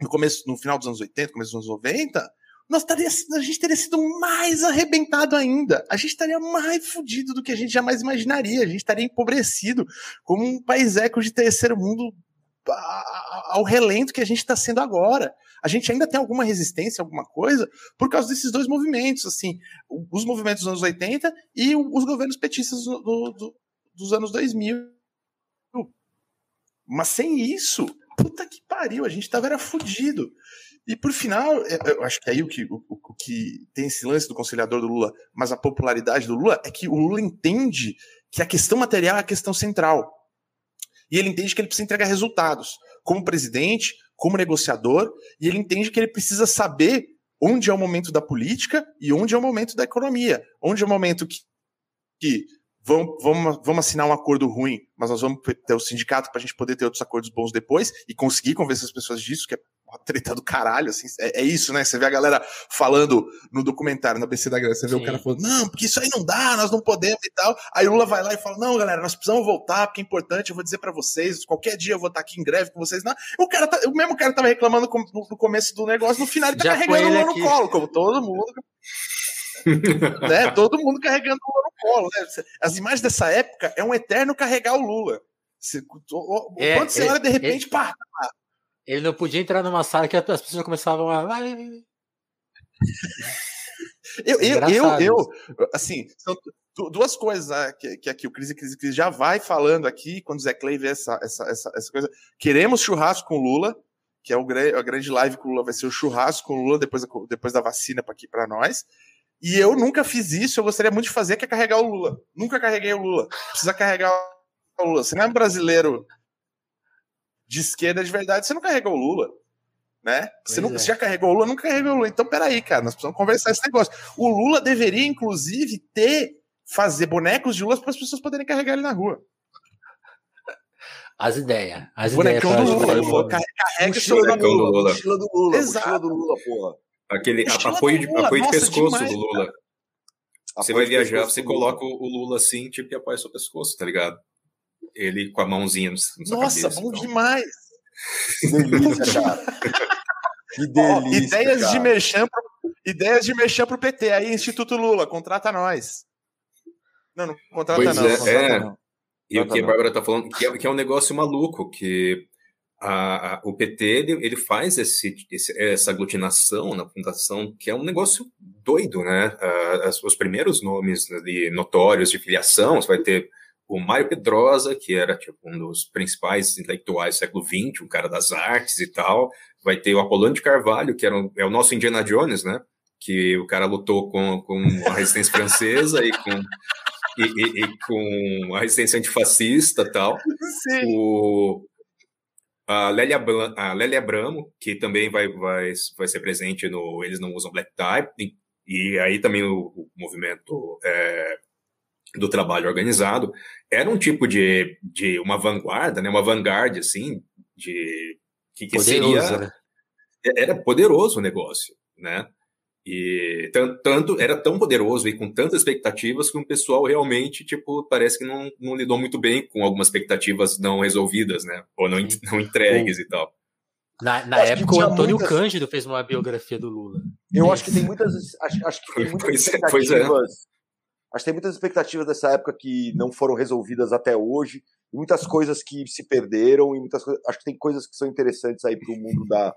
no começo, no final dos anos 80, começo dos anos 90, nós taria, a gente teria sido mais arrebentado ainda. A gente estaria mais fudido do que a gente jamais imaginaria. A gente estaria empobrecido como um país eco de terceiro mundo ao relento que a gente está sendo agora. A gente ainda tem alguma resistência, alguma coisa, por causa desses dois movimentos, assim, os movimentos dos anos 80 e os governos petistas do, do, dos anos 2000. Mas sem isso, puta que pariu, a gente tava era fudido. E por final, é, eu acho que aí o que, o, o, que tem esse lance do conciliador do Lula, mas a popularidade do Lula é que o Lula entende que a questão material é a questão central. E ele entende que ele precisa entregar resultados como presidente, como negociador, e ele entende que ele precisa saber onde é o momento da política e onde é o momento da economia. Onde é o momento que, que vamos, vamos, vamos assinar um acordo ruim, mas nós vamos ter o sindicato para a gente poder ter outros acordos bons depois e conseguir convencer as pessoas disso, que é uma treta do caralho, assim, é, é, isso, né? Você vê a galera falando no documentário, na BC da Graça, você vê Sim. o cara falando, não, porque isso aí não dá, nós não podemos e tal. Aí o Lula vai lá e fala, não, galera, nós precisamos voltar, porque é importante, eu vou dizer para vocês, qualquer dia eu vou estar aqui em greve com vocês. Não, o, cara tá, o mesmo cara tava reclamando no começo do negócio, no final ele tá Já carregando o Lula no colo, como todo mundo. né? Todo mundo carregando o Lula no colo. Né? As imagens dessa época é um eterno carregar o Lula. Você, é, quando você olha, de repente, ele, pá, pá. Ele não podia entrar numa sala que as pessoas começavam a. eu, eu, eu, eu, assim, são duas coisas né, que, que aqui o Cris e Cris, Cris já vai falando aqui, quando o Zé Clay vê essa, essa, essa, essa coisa. Queremos churrasco com Lula, que é o, a grande live com o Lula, vai ser o churrasco com Lula depois, depois da vacina para aqui para nós. E eu nunca fiz isso, eu gostaria muito de fazer, que é carregar o Lula. Nunca carreguei o Lula. Precisa carregar o Lula. Você não é um brasileiro de esquerda de verdade, você não carregou o Lula. Né? Você, não, é. você já carregou o Lula, nunca carregou o Lula. Então, peraí, cara, nós precisamos conversar esse negócio. O Lula deveria, inclusive, ter, fazer bonecos de Lula para as pessoas poderem carregar ele na rua. As ideias. As Bonecão ideias do Lula. Carrega o Lula. do Lula. Mochila do Lula. Exato. do Lula, porra. Aquele apoio de, apoio de pescoço demais, do Lula. Cara. Você apoio vai viajar, você coloca o Lula assim, tipo, e apoia seu pescoço, tá ligado? Ele com a mãozinha no, no Nossa, cabeça, bom então. demais! Que delícia, cara. Que delícia. Oh, ideias, cara. De merchan pro, ideias de pro PT. Aí, Instituto Lula, contrata nós. Não, não contrata pois não. É, contrata é. não. E o que a Bárbara tá falando, que é, que é um negócio maluco, que a, a, o PT ele, ele faz esse, esse, essa aglutinação na fundação, que é um negócio doido, né? Uh, os primeiros nomes ali, notórios de filiação, você vai ter o Mário Pedrosa, que era tipo, um dos principais intelectuais do século XX, um cara das artes e tal. Vai ter o Apolônio de Carvalho, que era um, é o nosso Indiana Jones, né? Que o cara lutou com, com a resistência francesa e com e, e, e, com a resistência antifascista e tal. Sim. O, a Lélia, a Lélia Abramo, que também vai, vai, vai ser presente no Eles Não Usam Black Tie, e, e aí também o, o movimento é, do trabalho organizado, era um tipo de, de uma vanguarda, né, uma vanguarda, assim, de que, que seria... Né? Era poderoso o negócio, né? E tanto era tão poderoso e com tantas expectativas que um pessoal realmente, tipo, parece que não, não lidou muito bem com algumas expectativas não resolvidas, né? Ou não, não entregues e tal. Na, na época, o Antônio muitas... Cândido fez uma biografia do Lula. Eu acho que tem muitas. Acho, acho que tem muitas pois é, expectativas. É, é. Acho que tem muitas expectativas dessa época que não foram resolvidas até hoje. Muitas coisas que se perderam, e muitas coisas. Acho que tem coisas que são interessantes aí para o mundo da,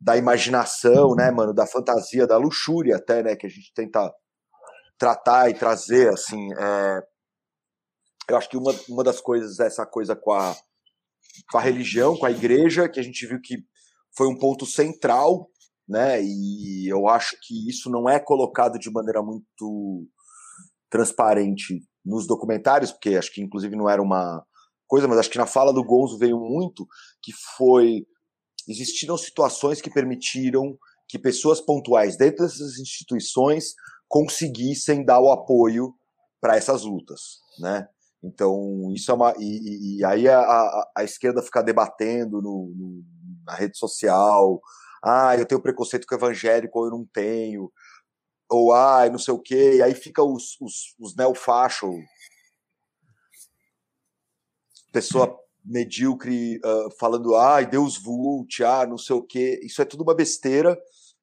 da imaginação, né, mano, da fantasia, da luxúria até, né, que a gente tenta tratar e trazer, assim, é... eu acho que uma, uma das coisas é essa coisa com a, com a religião, com a igreja, que a gente viu que foi um ponto central, né, e eu acho que isso não é colocado de maneira muito transparente nos documentários, porque acho que inclusive não era uma coisa, mas acho que na fala do Gonzo veio muito, que foi existiram situações que permitiram que pessoas pontuais dentro dessas instituições conseguissem dar o apoio para essas lutas, né? Então isso é uma e, e aí a, a, a, esquerda ficar debatendo no, no, na rede social, ah, eu tenho preconceito com evangélico ou eu não tenho, ou ah, não sei o quê, e aí fica os, os, os neofachos, pessoa medíocre uh, falando, ai, Deus vult, ah, não sei o quê. Isso é tudo uma besteira,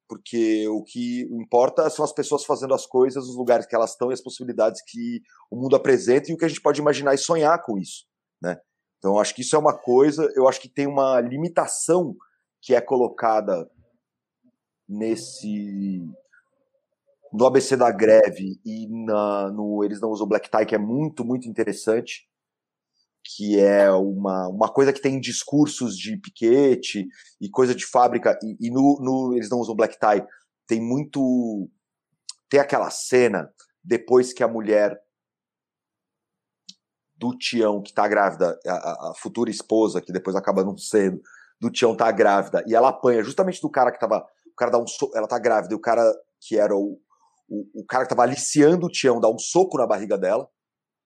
porque o que importa são as pessoas fazendo as coisas nos lugares que elas estão e as possibilidades que o mundo apresenta e o que a gente pode imaginar e sonhar com isso, né? Então, acho que isso é uma coisa, eu acho que tem uma limitação que é colocada nesse no ABC da greve e na, no Eles Não Usam Black Tie, que é muito, muito interessante, que é uma, uma coisa que tem discursos de piquete e coisa de fábrica, e, e no, no, eles não usam black tie, tem muito. Tem aquela cena depois que a mulher do Tião, que tá grávida, a, a, futura esposa, que depois acaba não sendo, do Tião tá grávida, e ela apanha justamente do cara que tava. O cara dá um so, ela tá grávida, e o cara que era o, o, o cara que tava aliciando o Tião dá um soco na barriga dela,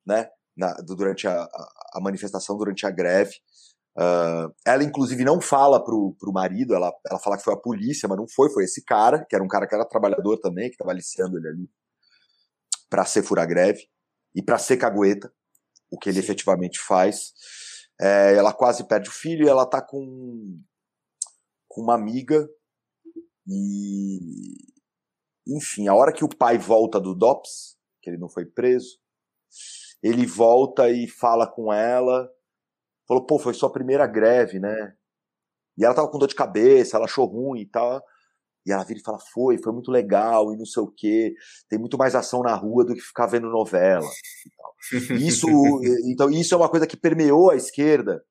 né? na, durante a, a, manifestação, durante a greve. Uh, ela, inclusive, não fala pro, pro marido, ela, ela fala que foi a polícia, mas não foi, foi esse cara, que era um cara que era trabalhador também, que estava aliciando ele ali, para ser fura-greve e para ser cagueta, o que ele efetivamente faz. É, ela quase perde o filho e ela tá com, com uma amiga e. Enfim, a hora que o pai volta do DOPS, que ele não foi preso, ele volta e fala com ela. Falou, pô, foi sua primeira greve, né? E ela tava com dor de cabeça, ela achou ruim e tal. E ela vira e fala, foi, foi muito legal e não sei o quê. Tem muito mais ação na rua do que ficar vendo novela. Isso, então, isso é uma coisa que permeou a esquerda,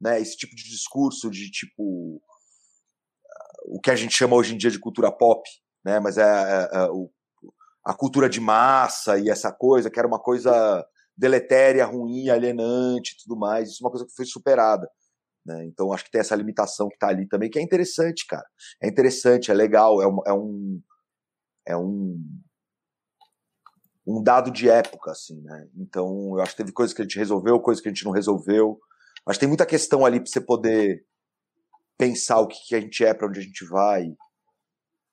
né? Esse tipo de discurso de tipo o que a gente chama hoje em dia de cultura pop, né? Mas é, é, é o, a cultura de massa e essa coisa que era uma coisa deletéria, ruim, alienante e tudo mais. Isso é uma coisa que foi superada. Né? Então acho que tem essa limitação que está ali também, que é interessante, cara. É interessante, é legal, é um, é um, é um, um dado de época, assim, né? Então eu acho que teve coisas que a gente resolveu, coisas que a gente não resolveu. Mas tem muita questão ali para você poder pensar o que, que a gente é, para onde a gente vai,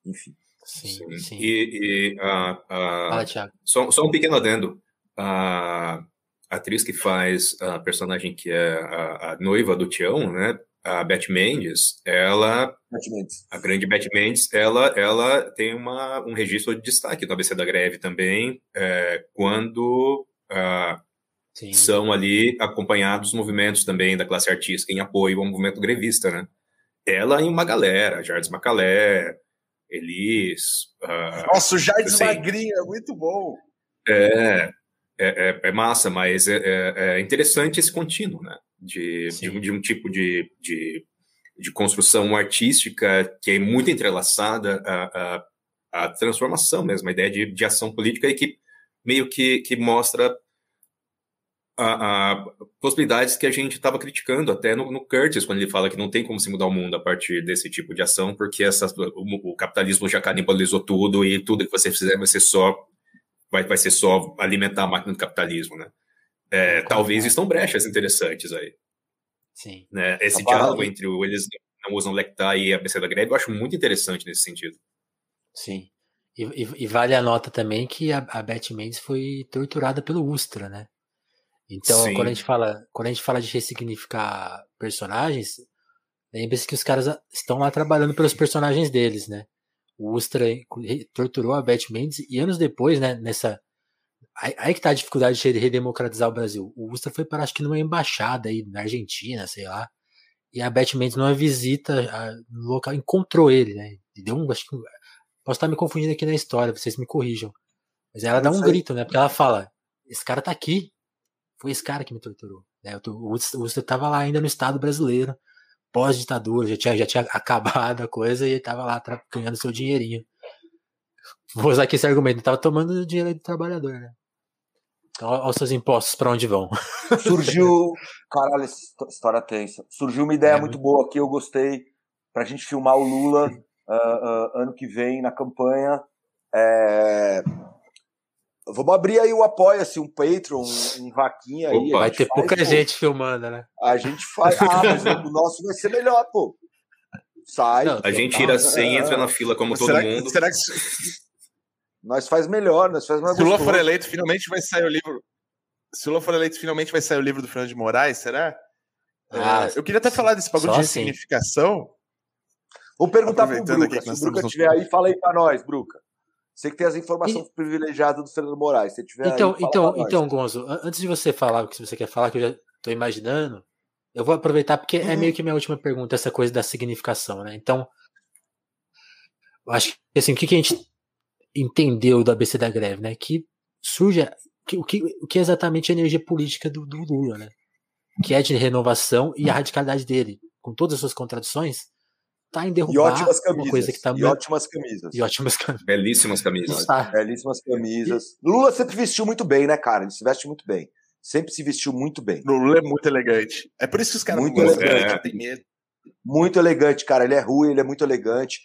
enfim. Sim, sim. E, e uh, uh, Fala, só, só um pequeno adendo a atriz que faz a personagem que é a, a noiva do Tião, né? A Beth Mendes, ela, Mendes. a grande Beth Mendes, ela, ela tem uma, um registro de destaque no ABC da Greve também, é, quando ah, são ali acompanhados movimentos também da classe artística em apoio ao movimento grevista, né? Ela e uma galera, Jardim Macalé, Elis. Uh, Nossa, o Jardim assim, Magrinho é muito bom. É, é, é, é massa, mas é, é, é, interessante esse contínuo, né? De, de, de, um tipo de, de, de, construção artística que é muito entrelaçada à, à, à transformação mesmo, a ideia de, de ação política e que meio que, que mostra a, a possibilidades que a gente estava criticando até no, no, Curtis, quando ele fala que não tem como se mudar o mundo a partir desse tipo de ação, porque essa, o, o capitalismo já canibalizou tudo e tudo que você fizer vai ser só vai, vai ser só alimentar a máquina do capitalismo, né? É, talvez estão brechas interessantes aí. Sim. Né? Esse tá diálogo entre o eles não usam Lectar e a BC da greve, eu acho muito interessante nesse sentido. Sim. E, e, e vale a nota também que a, a Beth Mendes foi torturada pelo Ustra, né? Então, Sim. quando a gente fala, quando a gente fala de ressignificar personagens, lembre-se que os caras estão lá trabalhando pelos personagens deles, né? O Ustra torturou a Beth Mendes e anos depois, né, nessa aí que tá a dificuldade de redemocratizar o Brasil. O Ustra foi para acho que numa embaixada aí na Argentina, sei lá. E a Beth Mendes numa visita no local encontrou ele, né? E deu um, acho que posso estar me confundindo aqui na história, vocês me corrijam. Mas ela dá um grito, né? Porque ela fala: "Esse cara tá aqui. Foi esse cara que me torturou". Né? O Ustra tava lá ainda no estado brasileiro pós-ditadura, já tinha, já tinha acabado a coisa e ele tava lá ganhando seu dinheirinho. Vou usar aqui esse argumento, ele tava tomando o dinheiro do trabalhador, né? Então, olha os seus impostos para onde vão. Surgiu, caralho, essa história tensa. Surgiu uma ideia é, muito boa aqui, eu gostei, pra gente filmar o Lula uh, uh, ano que vem na campanha. É, Vamos abrir aí o Apoia-se, um Patreon, um, um vaquinha aí. Vai ter faz, pouca pô. gente filmando, né? A gente faz. Ah, mas o nosso vai ser melhor, pô. Sai. Não, a gente tira 100 e entra na fila como todo será mundo. Que, será que. Nós faz melhor, nós faz mais Se o Lula for eleito, finalmente vai sair o livro. Se o Lula for eleito, finalmente vai sair o livro do Fernando de Moraes, será? Ah, é, eu queria até falar desse bagulho de assim. significação. Vou perguntar pro Bruca. Se o Bruca estiver aí, fala aí pra nós, Bruca. Você que tem as informações e... privilegiadas do Fernando Moraes. Se tiver então, aí, então, então, Gonzo, antes de você falar o que você quer falar, que eu já estou imaginando, eu vou aproveitar porque é uhum. é meio que minha última pergunta, essa coisa da significação, né? Então, eu acho que assim, o que, que a gente entendeu do ABC da greve, né? Que surge que, o, que, o que é exatamente a energia política do, do Lula, né? Que é de renovação e a radicalidade dele, com todas as suas contradições, tá em derrubar e ótimas camisas, uma coisa que tá e ótimas camisas. E ótimas camisas. Belíssimas camisas. Tá. Belíssimas camisas. Lula sempre vestiu muito bem, né, cara? Ele se veste muito bem. Sempre se vestiu muito bem. Lula é muito elegante. É por isso que os caras muito não elegante. É. Tem medo. Muito elegante, cara. Ele é ruim, ele é muito elegante.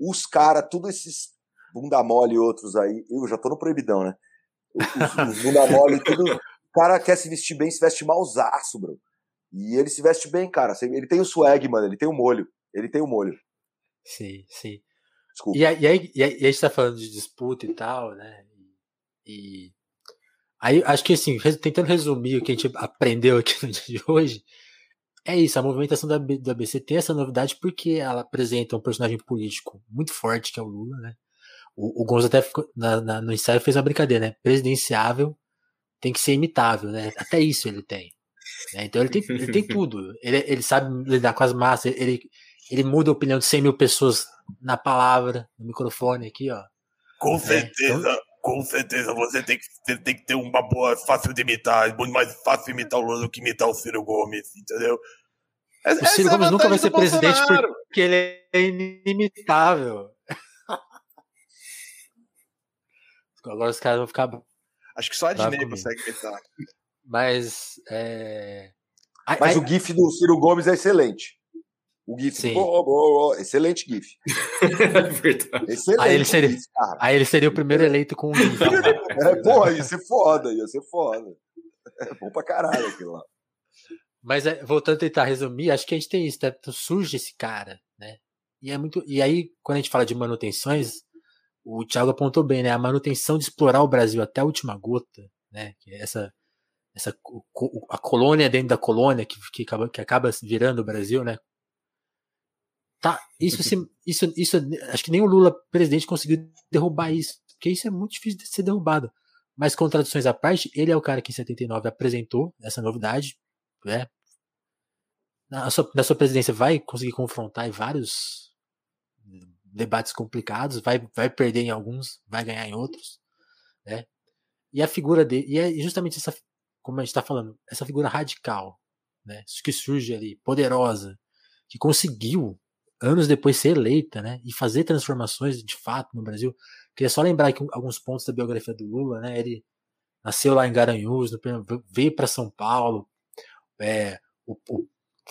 Os caras, todos esses bunda mole e outros aí, eu já tô no proibidão, né? Os, os bunda mole, tudo. O cara quer se vestir bem, se veste malzaço, bro. E ele se veste bem, cara. Ele tem o swag, mano. Ele tem o molho. Ele tem o molho. Sim, sim. Desculpa. E aí, e aí, e aí a gente tá falando de disputa e tal, né? E aí acho que assim, tentando resumir o que a gente aprendeu aqui no dia de hoje, é isso, a movimentação da, do ABC tem essa novidade porque ela apresenta um personagem político muito forte, que é o Lula, né? O, o Gonzo até ficou, na, na, no ensaio fez uma brincadeira, né? Presidenciável tem que ser imitável, né? Até isso ele tem. Né? Então ele tem, ele tem tudo. Ele, ele sabe lidar com as massas, ele, ele muda a opinião de 100 mil pessoas na palavra, no microfone aqui, ó. Com é, certeza, então... com certeza. Você tem, que, você tem que ter uma boa, fácil de imitar. É muito mais fácil imitar o Lula do que imitar o Ciro Gomes, entendeu? O Ciro Gomes é nunca vai ser presidente porque ele é inimitável. Agora os caras vão ficar. Acho que só a Disney consegue imitar. Mas. É... Mas o GIF do Ciro Gomes é excelente. O GIF. Sim. Excelente GIF. excelente. Aí ele, seria, GIF, aí ele seria o primeiro eleito com o GIF. é, porra, ia ser foda, ia ser foda. É bom pra caralho aquilo lá. Mas é, voltando a tentar resumir, acho que a gente tem isso, né? Surge esse cara, né? E é muito. E aí, quando a gente fala de manutenções, o Thiago apontou bem, né? A manutenção de explorar o Brasil até a última gota, né? Que é essa, essa a colônia dentro da colônia que, que, acaba, que acaba virando o Brasil, né? Tá, isso, isso, isso, acho que nem o Lula presidente conseguiu derrubar isso, porque isso é muito difícil de ser derrubado. Mas contradições à parte, ele é o cara que em 79 apresentou essa novidade, né? Na sua, na sua presidência vai conseguir confrontar vários debates complicados, vai, vai perder em alguns, vai ganhar em outros, né? E a figura dele, e é justamente essa, como a gente está falando, essa figura radical, né? Que surge ali, poderosa, que conseguiu anos depois ser eleita, né, e fazer transformações de fato no Brasil. Queria só lembrar aqui alguns pontos da biografia do Lula, né, ele nasceu lá em Garanhuns, veio para São Paulo, é, o, o,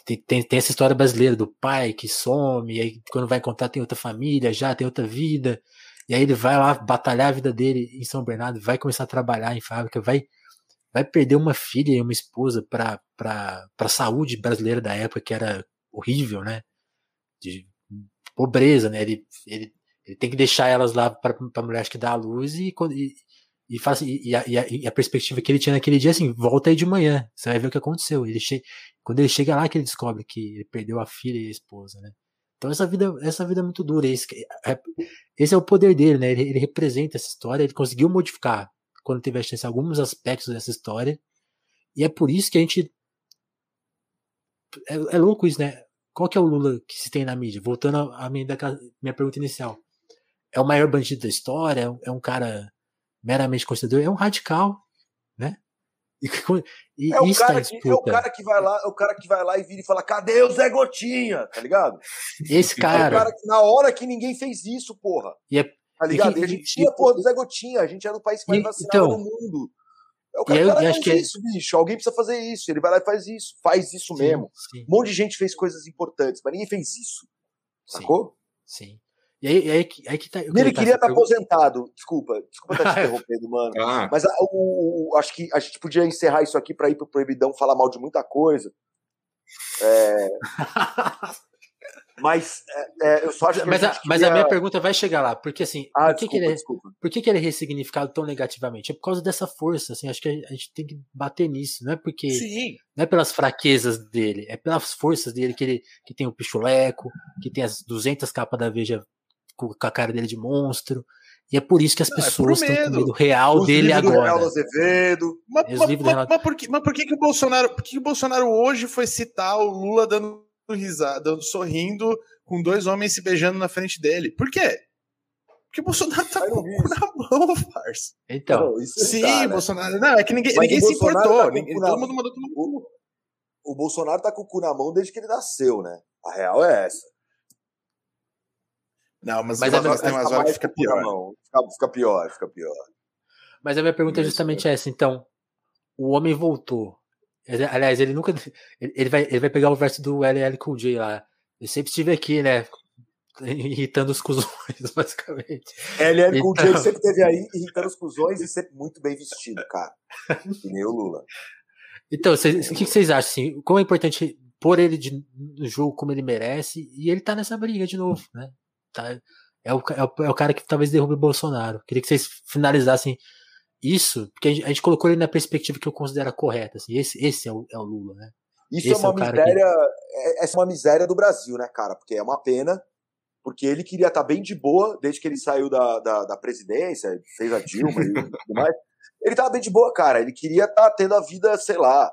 tem, tem, essa história brasileira do pai que some, e aí quando vai encontrar tem outra família, já tem outra vida, e aí ele vai lá batalhar a vida dele em São Bernardo, vai começar a trabalhar em fábrica, vai vai perder uma filha e uma esposa para a saúde brasileira da época, que era horrível, né? De pobreza, né? Ele, ele, ele tem que deixar elas lá para a mulher que dá a luz e, e, e, faz, e, a, e, a, e, a, perspectiva que ele tinha naquele dia, assim, volta aí de manhã, você vai ver o que aconteceu. Ele che, quando ele chega lá, que ele descobre que ele perdeu a filha e a esposa, né? Então essa vida, essa vida é muito dura. Esse, é, esse é o poder dele, né? Ele, ele representa essa história, ele conseguiu modificar quando teve a chance alguns aspectos dessa história. E é por isso que a gente. É, é louco isso, né? Qual que é o Lula que se tem na mídia? Voltando à minha, minha pergunta inicial. É o maior bandido da história? É um cara meramente considerador? É um radical, né? E, e é, o tá cara que, é o cara que vai lá, é o cara que vai lá e vira e fala: cadê o Zé Gotinha? Tá ligado? Esse cara. É o cara que, na hora que ninguém fez isso, porra. E é, Tá ligado? E, a gente tinha, porra, do Zé Gotinha, a gente era o país que mais vacinava então, no mundo. É o cara, eu, cara faz que é isso, bicho. Alguém precisa fazer isso. Ele vai lá e faz isso. Faz isso sim, mesmo. Sim. Um monte de gente fez coisas importantes, mas ninguém fez isso. Sacou? Sim. E aí, aí, aí que tá. Ele queria estar tá aposentado. Desculpa, desculpa estar te interrompendo, mano. Ah. Mas a, o, o, acho que a gente podia encerrar isso aqui para ir pro Proibidão falar mal de muita coisa. É... Mas é, é, eu só acho que. Mas, a, mas a minha pergunta vai chegar lá, porque assim, ah, por, que, desculpa, que, ele, é, por que, que ele é ressignificado tão negativamente? É por causa dessa força, assim, acho que a gente tem que bater nisso, não é porque. Sim. Não é pelas fraquezas dele, é pelas forças dele que ele que tem o pichuleco, que tem as 200 capas da Veja com a cara dele de monstro. E é por isso que as não, é pessoas é estão com medo real Os dele agora. Real Azevedo. Mas, mas, mas, mas, por que, mas por que, que o Bolsonaro, por que, que o Bolsonaro hoje foi citar o Lula dando risada, sorrindo, com dois homens se beijando na frente dele. Por quê? Porque o Bolsonaro tá com o cu na mão, farsa. Então, não, sim, tá, né? Bolsonaro. Não, é que ninguém, ninguém se importou. Tá ninguém, todo mundo mandou todo mundo. O, o Bolsonaro tá com o cu na mão desde que ele nasceu, né? A real é essa. Não, mas, mas tem umas horas que fica pior. Fica, fica, pior, fica pior. Mas a minha pergunta é justamente essa. Então, o homem voltou. Aliás, ele nunca. Ele vai, ele vai pegar o verso do LL Cool J lá. Eu sempre estive aqui, né? Irritando os cuzões, basicamente. LL Cool então... J sempre esteve aí irritando os cuzões e sempre muito bem vestido, cara. Que nem o Lula. Então, cês, o que vocês acham? Assim, como é importante pôr ele de, no jogo como ele merece e ele tá nessa briga de novo, né? Tá, é, o, é, o, é o cara que talvez derrube o Bolsonaro. Queria que vocês finalizassem isso, porque a gente, a gente, colocou ele na perspectiva que eu considero correta. Assim, esse, esse é, o, é o Lula, né? Isso esse é uma é miséria. Que... É, essa é uma miséria do Brasil, né, cara? Porque é uma pena, porque ele queria estar tá bem de boa desde que ele saiu da, da, da presidência, fez a Dilma e tudo mais. Ele tava bem de boa, cara. Ele queria estar tá tendo a vida, sei lá,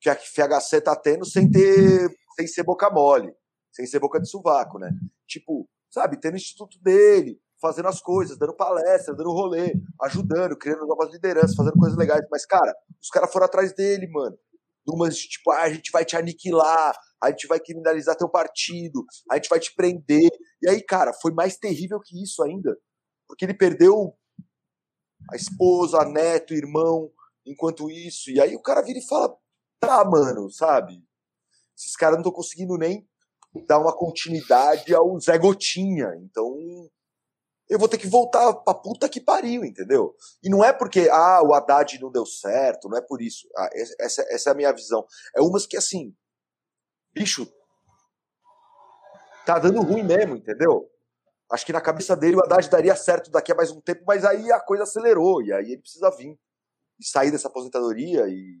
que a FHC tá tendo sem ter. sem ser boca mole, sem ser boca de sovaco, né? Tipo, sabe, tendo o instituto dele, fazendo as coisas, dando palestra, dando rolê, ajudando, criando novas lideranças, fazendo coisas legais. Mas, cara, os caras foram atrás dele, mano. Numas de tipo, ah, a gente vai te aniquilar, a gente vai criminalizar teu partido, a gente vai te prender. E aí, cara, foi mais terrível que isso ainda. Porque ele perdeu a esposa, a neto, o irmão, enquanto isso. E aí o cara vira e fala: tá, mano, sabe? Esses caras não estão conseguindo nem dar uma continuidade ao Zé Gotinha. Então, eu vou ter que voltar pra puta que pariu, entendeu? E não é porque, ah, o Haddad não deu certo, não é por isso. Ah, essa, essa é a minha visão. É umas que, assim, bicho, tá dando ruim mesmo, entendeu? Acho que na cabeça dele o Haddad daria certo daqui a mais um tempo, mas aí a coisa acelerou, e aí ele precisa vir e sair dessa aposentadoria e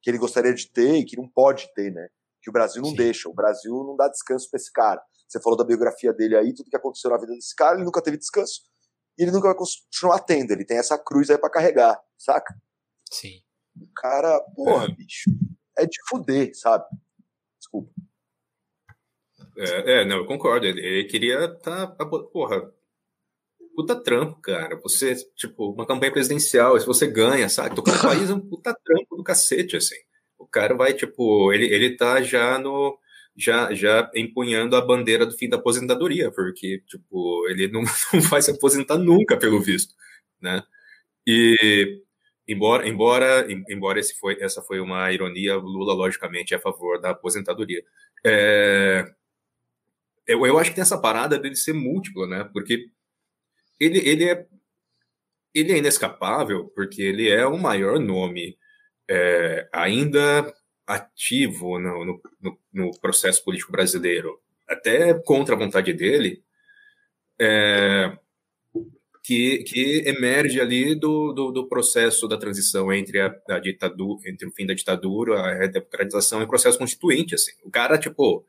que ele gostaria de ter e que não pode ter, né? Que o Brasil não Sim. deixa, o Brasil não dá descanso pra esse cara. Você falou da biografia dele aí, tudo que aconteceu na vida desse cara, ele nunca teve descanso. E ele nunca vai continuar tendo. Ele tem essa cruz aí para carregar, saca? Sim. O cara, porra, é. bicho, é de fuder, sabe? Desculpa. É, é não, eu concordo. Ele, ele queria tá, porra, puta trampo, cara. Você, tipo, uma campanha presidencial, se você ganha, sabe? Tocar o país é um puta trampo do cacete, assim. O cara vai, tipo, ele, ele tá já no, já, já empunhando a bandeira do fim da aposentadoria, porque, tipo, ele não, não vai se aposentar nunca, pelo visto, né? E, embora, embora, embora esse foi, essa foi uma ironia, Lula, logicamente, é a favor da aposentadoria. É, eu, eu acho que tem essa parada dele ser múltipla, né? Porque ele, ele, é, ele é inescapável, porque ele é o maior nome é, ainda ativo no, no, no, processo político brasileiro, até contra a vontade dele, é, que, que emerge ali do, do, do, processo da transição entre a, a, ditadura, entre o fim da ditadura, a redemocratização e o processo constituinte, assim. O cara, tipo,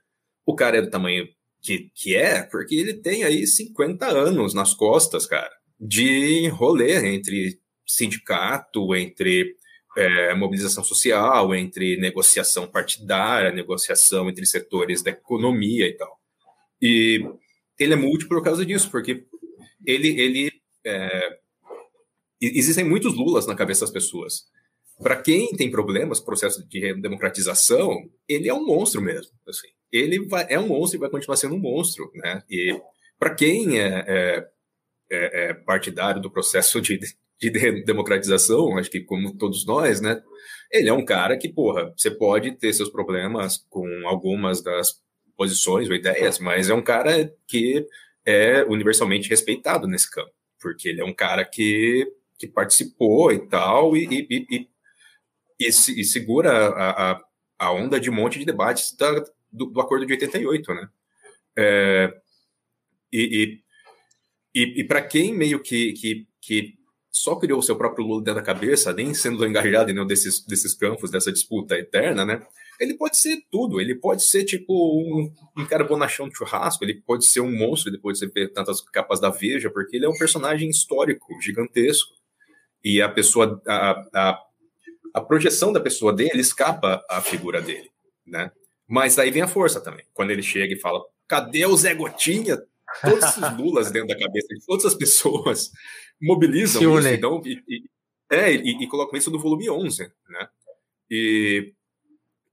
o cara é do tamanho que, que é, porque ele tem aí 50 anos nas costas, cara, de rolê entre sindicato, entre é, mobilização social, entre negociação partidária, negociação entre setores da economia e tal. E ele é múltiplo por causa disso, porque ele, ele é, existem muitos Lulas na cabeça das pessoas. Para quem tem problemas, processo de democratização, ele é um monstro mesmo. Assim. Ele vai, é um monstro e vai continuar sendo um monstro. Né? E para quem é, é, é, é, partidário do processo de, de democratização, acho que como todos nós, né? Ele é um cara que, porra, você pode ter seus problemas com algumas das posições ou ideias, mas é um cara que é universalmente respeitado nesse campo porque ele é um cara que, que participou e tal, e, e, e, e, e segura a, a, a, onda de um monte de debates da, do, do acordo de 88, né? É, e e, e para quem meio que, que, que só criou o seu próprio Lula dentro da cabeça, nem sendo engajado em nenhum desses, desses campos, dessa disputa eterna, né? Ele pode ser tudo, ele pode ser tipo um, um de churrasco, ele pode ser um monstro depois de ver tantas capas da Veja, porque ele é um personagem histórico, gigantesco. E a pessoa, a, a, a projeção da pessoa dele escapa à figura dele, né? Mas daí vem a força também. Quando ele chega e fala, cadê o Zé Gotinha? Todos esses lulas dentro da cabeça de todas as pessoas mobilizam isso, então, e, e, é, e, e colocam isso no volume 11, né? E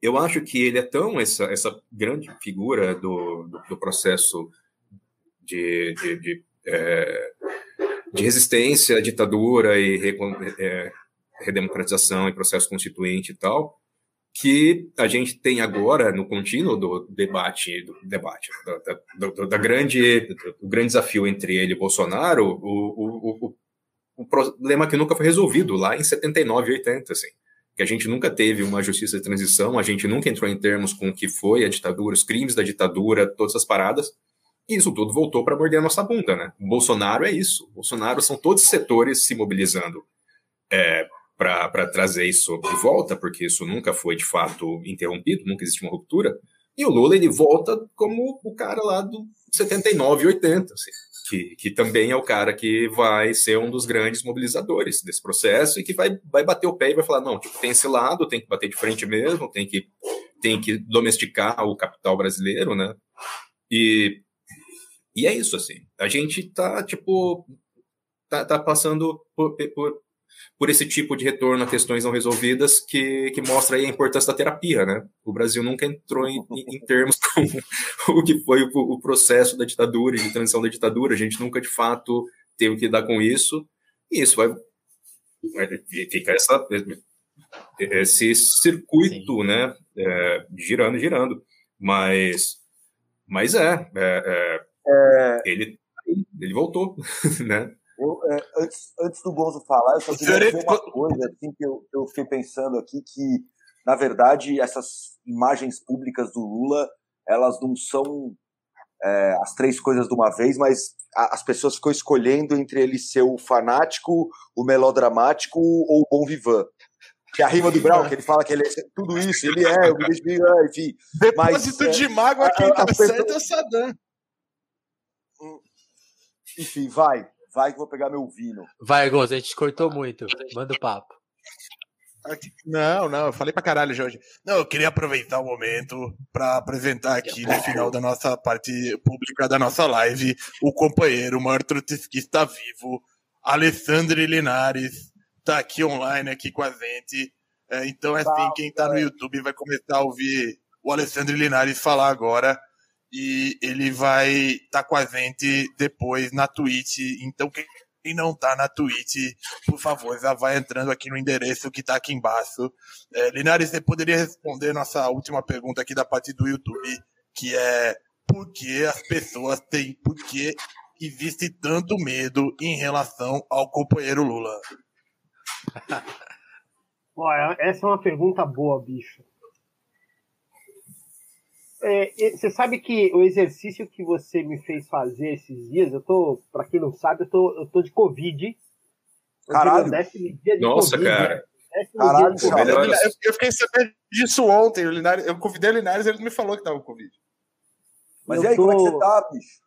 eu acho que ele é tão essa, essa grande figura do, do, do processo de, de, de, é, de, resistência à ditadura e re, é, redemocratização e processo constituinte e tal, que a gente tem agora no contínuo do debate, do debate, da, da, da grande, do grande desafio entre ele e Bolsonaro, o, o, o, o problema que nunca foi resolvido lá em 79 e 80, assim que a gente nunca teve uma justiça de transição, a gente nunca entrou em termos com o que foi a ditadura, os crimes da ditadura, todas essas paradas, e isso tudo voltou para morder a nossa bunda, né? O Bolsonaro é isso. Bolsonaro são todos os setores se mobilizando é, para trazer isso de volta, porque isso nunca foi de fato interrompido, nunca existe uma ruptura. E o Lula ele volta como o cara lá do 79 e 80, assim que, que também é o cara que vai ser um dos grandes mobilizadores desse processo e que vai, vai bater o pé e vai falar, não, tipo, tem esse lado, tem que bater de frente mesmo, tem que, tem que domesticar o capital brasileiro, né? E, e é isso, assim. A gente tá, tipo, tá, tá passando por, por, por esse tipo de retorno a questões não resolvidas que, que mostra aí a importância da terapia, né? O Brasil nunca entrou em, em termos com o que foi o, o, processo da ditadura e de transição da ditadura. A gente nunca, de fato, teve que lidar com isso. E isso vai... Fica essa, esse circuito, Sim. né? É, girando, girando. Mas, mas é, é, é, é. ele, ele voltou, né? Eu, é, antes, antes do Gonzo falar, eu só queria dizer uma coisa assim, que eu, eu fiquei pensando aqui, que, na verdade, essas imagens públicas do Lula, elas não são é, as três coisas de uma vez, mas a, as pessoas ficam escolhendo entre ele ser o fanático, o melodramático ou o bom vivant. Que a rima do Brown, que ele fala que ele é tudo isso, ele é, me enfim. Depósito mas, de é, mágoa, quem tá certo é o Saddam. Enfim, vai. Vai que vou pegar meu vinho. Vai, Gonzo, a gente cortou muito. Manda o papo. Não, não, eu falei pra caralho, Jorge. Não, eu queria aproveitar o momento para apresentar aqui no final da nossa parte pública da nossa live o companheiro, o maior trotskista vivo, Alessandro Linares, tá aqui online aqui com a gente. É, então, é assim, quem tá no YouTube vai começar a ouvir o Alessandro Linares falar agora e ele vai estar tá com a gente depois na Twitch. Então, quem não tá na Twitch, por favor, já vai entrando aqui no endereço que tá aqui embaixo. É, Linares, você poderia responder nossa última pergunta aqui da parte do YouTube, que é por que as pessoas têm, por que existe tanto medo em relação ao companheiro Lula? Olha, essa é uma pergunta boa, bicho. É, você sabe que o exercício que você me fez fazer esses dias, eu tô, pra quem não sabe, eu tô, eu tô de Covid. Caralho. Nossa, COVID, cara. Né? Caralho, dia de cara. COVID. Eu, eu fiquei sabendo disso ontem. O Linares, eu convidei o Linares e ele me falou que tava com Covid. Mas Eu e aí, como é que tô- você tá, bicho?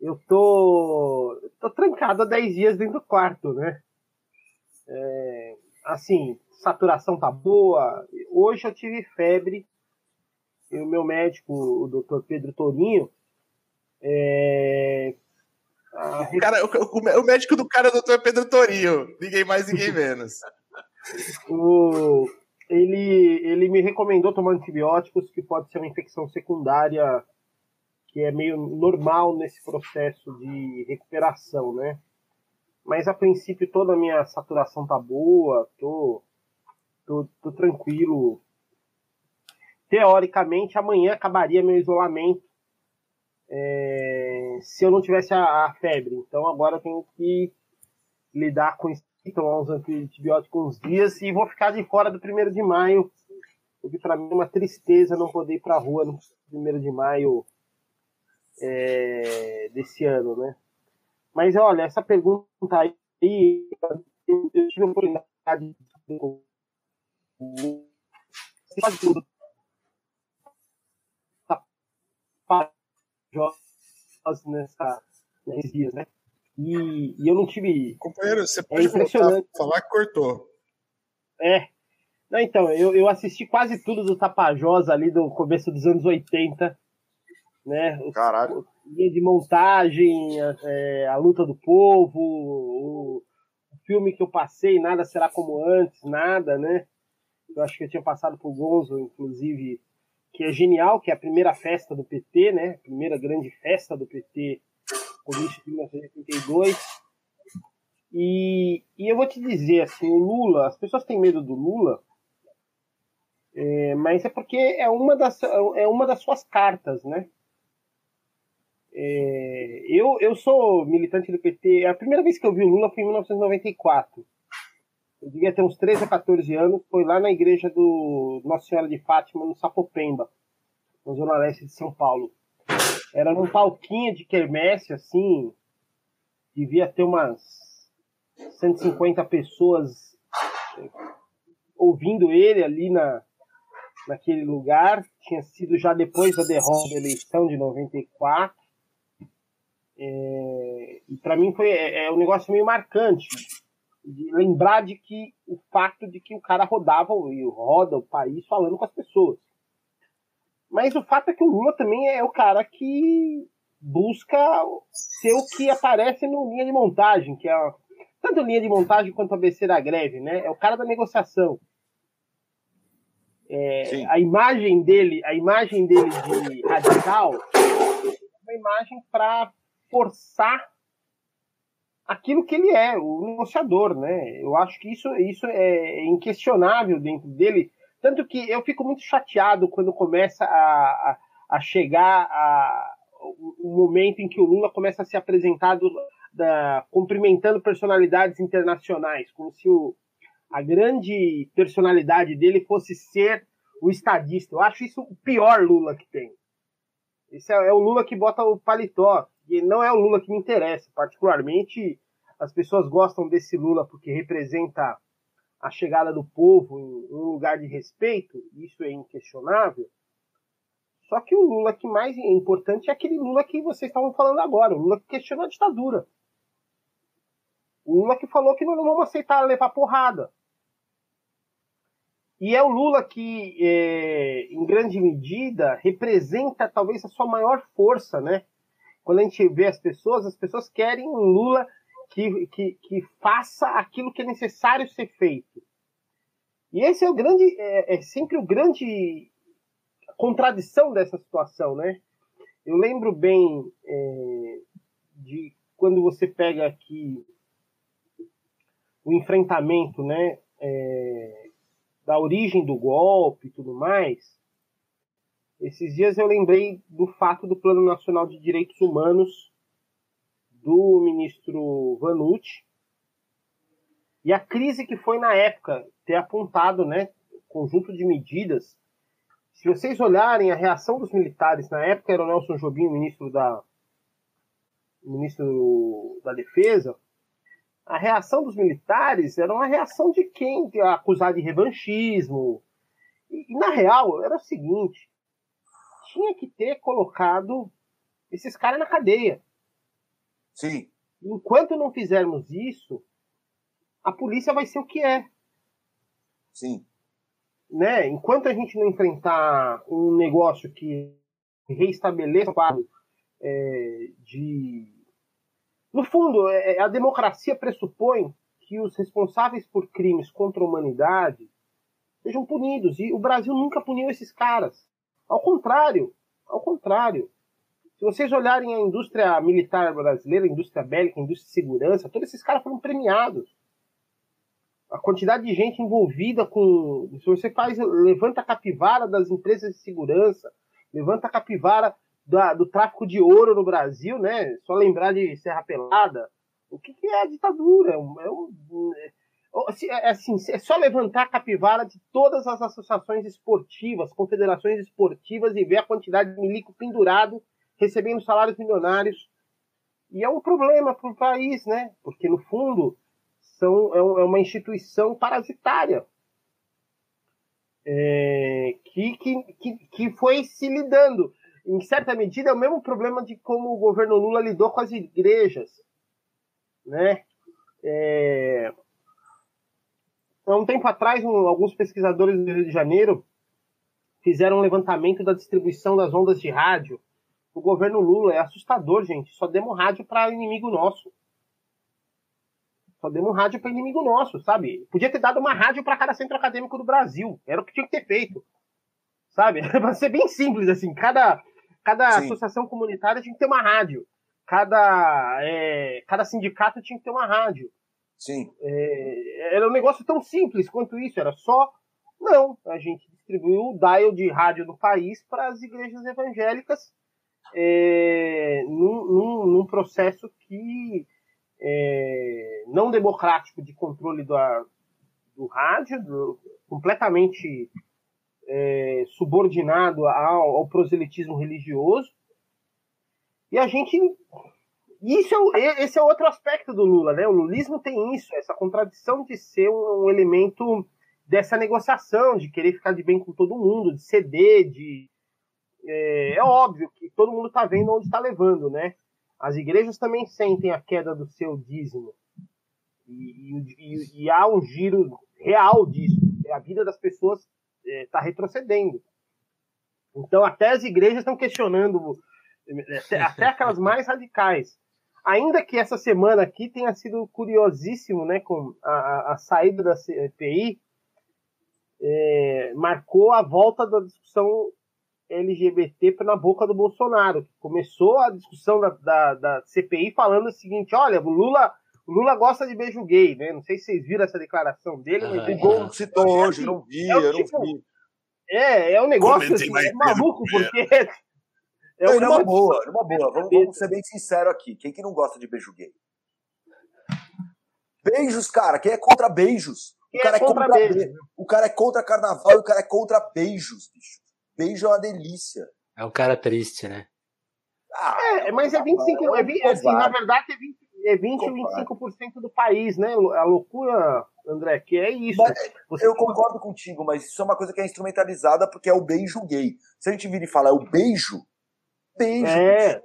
eu tô, tô trancado há 10 dias dentro do quarto, né? É, assim, saturação tá boa. Hoje eu tive febre. E o meu médico, o Dr. Pedro Torinho, é, a O, cara, o, o- o médico do cara é o Dr. Pedro Torinho. Ninguém mais, ninguém menos. o- ele, ele me recomendou tomar antibióticos, que pode ser uma infecção secundária que é meio normal nesse processo de recuperação, né? Mas a princípio toda a minha saturação tá boa, tô, tô, tô tranquilo. Teoricamente, amanhã acabaria meu isolamento é, se eu não tivesse a, a febre. Então agora eu tenho que lidar com isso, tomar uns antibióticos uns dias e vou ficar de fora do primeiro de maio. O que para mim é uma tristeza não poder ir pra rua no primeiro de maio é, desse ano, né? Mas olha, essa pergunta aí, eu, eu tive a oportunidade de tudo. Nessa, nesses dias, né? E, e eu não tive Companheiro, você pode voltar impressionante. a falar que cortou. É. Não, então, eu, eu assisti quase tudo do Tapajós ali do começo dos anos 80, né? Caralho. linha de montagem, a, é, a luta do povo, o, o filme que eu passei, Nada Será Como Antes, nada, né? Eu acho que eu tinha passado por Gonzo, inclusive, que é genial, que é a primeira festa do PT, né? A primeira grande festa do PT, com início de 1982. E, e eu vou te dizer, assim, o Lula, as pessoas têm medo do Lula, é, mas é porque é uma das, é uma das suas cartas, né? É, eu, eu sou militante do PT. A primeira vez que eu vi o Lula foi em 1994. Eu devia ter uns 13 ou 14 anos. Foi lá na igreja do Nossa Senhora de Fátima, no Sapopemba, na Zona Leste de São Paulo. Era num palquinho de quermesse, assim. Devia ter umas 150 pessoas eh, ouvindo ele ali na, naquele lugar. Tinha sido já depois da derrota da eleição de 94. É, e para mim foi é, é um negócio meio marcante de lembrar de que o fato de que o cara rodava e roda o país falando com as pessoas. Mas o fato é que o Lula também é o cara que busca ser o que aparece no linha de montagem, que é a- tanto linha de montagem quanto a BC da greve, né? É o cara da negociação. É, a imagem dele, a imagem dele de radical, é uma imagem para forçar aquilo que ele é, o negociador, né? Eu acho que isso, isso é inquestionável dentro dele. Tanto que eu fico muito chateado quando começa a, a, a chegar a, o momento em que o Lula começa a ser apresentado da, cumprimentando personalidades internacionais, como se o, a grande personalidade dele fosse ser o estadista. Eu acho isso o pior Lula que tem. Esse é, é o Lula que bota o paletó. E não é o Lula que me interessa. Particularmente, as pessoas gostam desse Lula porque representa a chegada do povo em um lugar de respeito. Isso é inquestionável. Só que o Lula que mais é importante é aquele Lula que vocês estavam falando agora. O Lula que questionou a ditadura. O Lula que falou que não vamos aceitar levar porrada. E é o Lula que, é, em grande medida, representa talvez a sua maior força, né? Quando a gente vê as pessoas, as pessoas querem um Lula que, que, que faça aquilo que é necessário ser feito. E esse é o grande, é, é sempre o grande contradição dessa situação, né? Eu lembro bem é, de quando você pega aqui o enfrentamento, né, é, da origem do golpe e tudo mais, esses dias eu lembrei do fato do Plano Nacional de Direitos Humanos do ministro Vanucci e a crise que foi na época ter apontado, né, conjunto de medidas. Se vocês olharem a reação dos militares na época era o Nelson Jobim, ministro da ministro da Defesa, a reação dos militares era uma reação de quem acusar de revanchismo. E, e, na real, era o seguinte: tinha que ter colocado esses caras na cadeia. Sim. Enquanto não fizermos isso, a polícia vai ser o que é. Sim. Né? Enquanto a gente não enfrentar um negócio que reestabeleça o quadro é, de no fundo, é, é, a democracia pressupõe que os responsáveis por crimes contra a humanidade sejam punidos. E o Brasil nunca puniu esses caras. Ao contrário, ao contrário. Se vocês olharem a indústria militar brasileira, a indústria bélica, a indústria de segurança, todos esses caras foram premiados. A quantidade de gente envolvida com. Se você faz. Levanta a capivara das empresas de segurança, levanta a capivara da, do tráfico de ouro no Brasil, né? Só lembrar de Serra Pelada. O que, que é a ditadura? É, um, é, um, assim, é só levantar a capivara de todas as associações esportivas, confederações esportivas e ver a quantidade de milico pendurado recebendo salários milionários. E é um problema para o país, né? Porque, no fundo, são, é, é uma instituição parasitária. É, que, que, que foi se lidando em certa medida, é o mesmo problema de como o governo Lula lidou com as igrejas. Né? É... Há um tempo atrás, um, alguns pesquisadores do Rio de Janeiro fizeram um levantamento da distribuição das ondas de rádio. O governo Lula é assustador, gente. Só demos rádio para inimigo nosso. Só demos rádio para inimigo nosso, sabe? Podia ter dado uma rádio para cada centro acadêmico do Brasil. Era o que tinha que ter feito. Sabe? Para ser bem simples, assim. Cada, Cada Sim. associação comunitária tinha que ter uma rádio. Cada, é, cada sindicato tinha que ter uma rádio. Sim. É, era um negócio tão simples quanto isso. Era só. Não, a gente distribuiu o dial de rádio do país para as igrejas evangélicas é, num, num, num, processo que é, não democrático de controle do, do rádio, do, completamente é, subordinado ao, ao, proselitismo religioso. E a gente. Isso é, esse é outro aspecto do Lula, né? O lulismo tem isso, essa contradição de ser um, elemento dessa negociação, de querer ficar de bem com todo mundo, de ceder, de. É, é óbvio que todo mundo está vendo onde está levando, né? As igrejas também sentem a queda do seu dízimo. E, e, e, há um giro real disso. A vida das pessoas está é, retrocedendo. Então, até as igrejas estão questionando, até, até aquelas mais radicais. Ainda que essa semana aqui tenha sido curiosíssimo, né, com a, a saída da CPI, é, marcou a volta da discussão LGBT na boca do Bolsonaro. Começou a discussão da, da, da CPI falando o seguinte: olha, o Lula o Lula gosta de beijo gay, né? Não sei se vocês viram essa declaração dele. mas... O Gol citou hoje, não vi, é eu não tipo, vi. É, é um negócio assim, é maluco, porque. É não, numa boa, numa boa. Vamos, vamos, ser bem sinceros aqui. Quem que não gosta de beijo gay? Beijos, cara. Quem é contra beijos? o cara é, contra, é contra beijos? O cara é contra carnaval e o cara é contra beijos, bicho. Beijo é uma delícia. É um cara triste, né? Ah, é, mas é 25. É, é, assim, na verdade, é 20, é 20 ou 25% do país, né? A loucura, André, que é isso. Mas, eu concordo contigo, mas isso é uma coisa que é instrumentalizada porque é o beijo gay. Se a gente vir e falar é o beijo, beijo. É.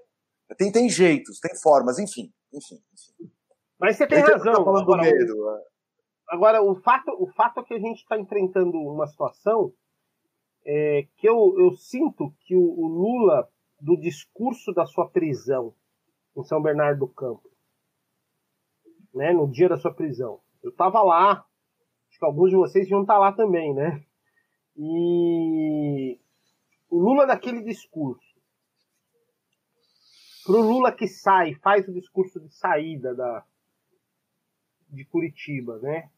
Tem, tem jeitos, tem formas, enfim. enfim, enfim. Mas você tem razão. Tá falando agora, medo, o, é. agora, o fato, o fato é que a gente está enfrentando uma situação é, que eu, eu sinto que o, o Lula, do discurso da sua prisão em São Bernardo do Campo, né, no dia da sua prisão. Eu estava lá, acho que alguns de vocês iam estar tá lá também, né? E o Lula daquele discurso. Pro Lula que sai, faz o discurso de saída da, de Curitiba, né?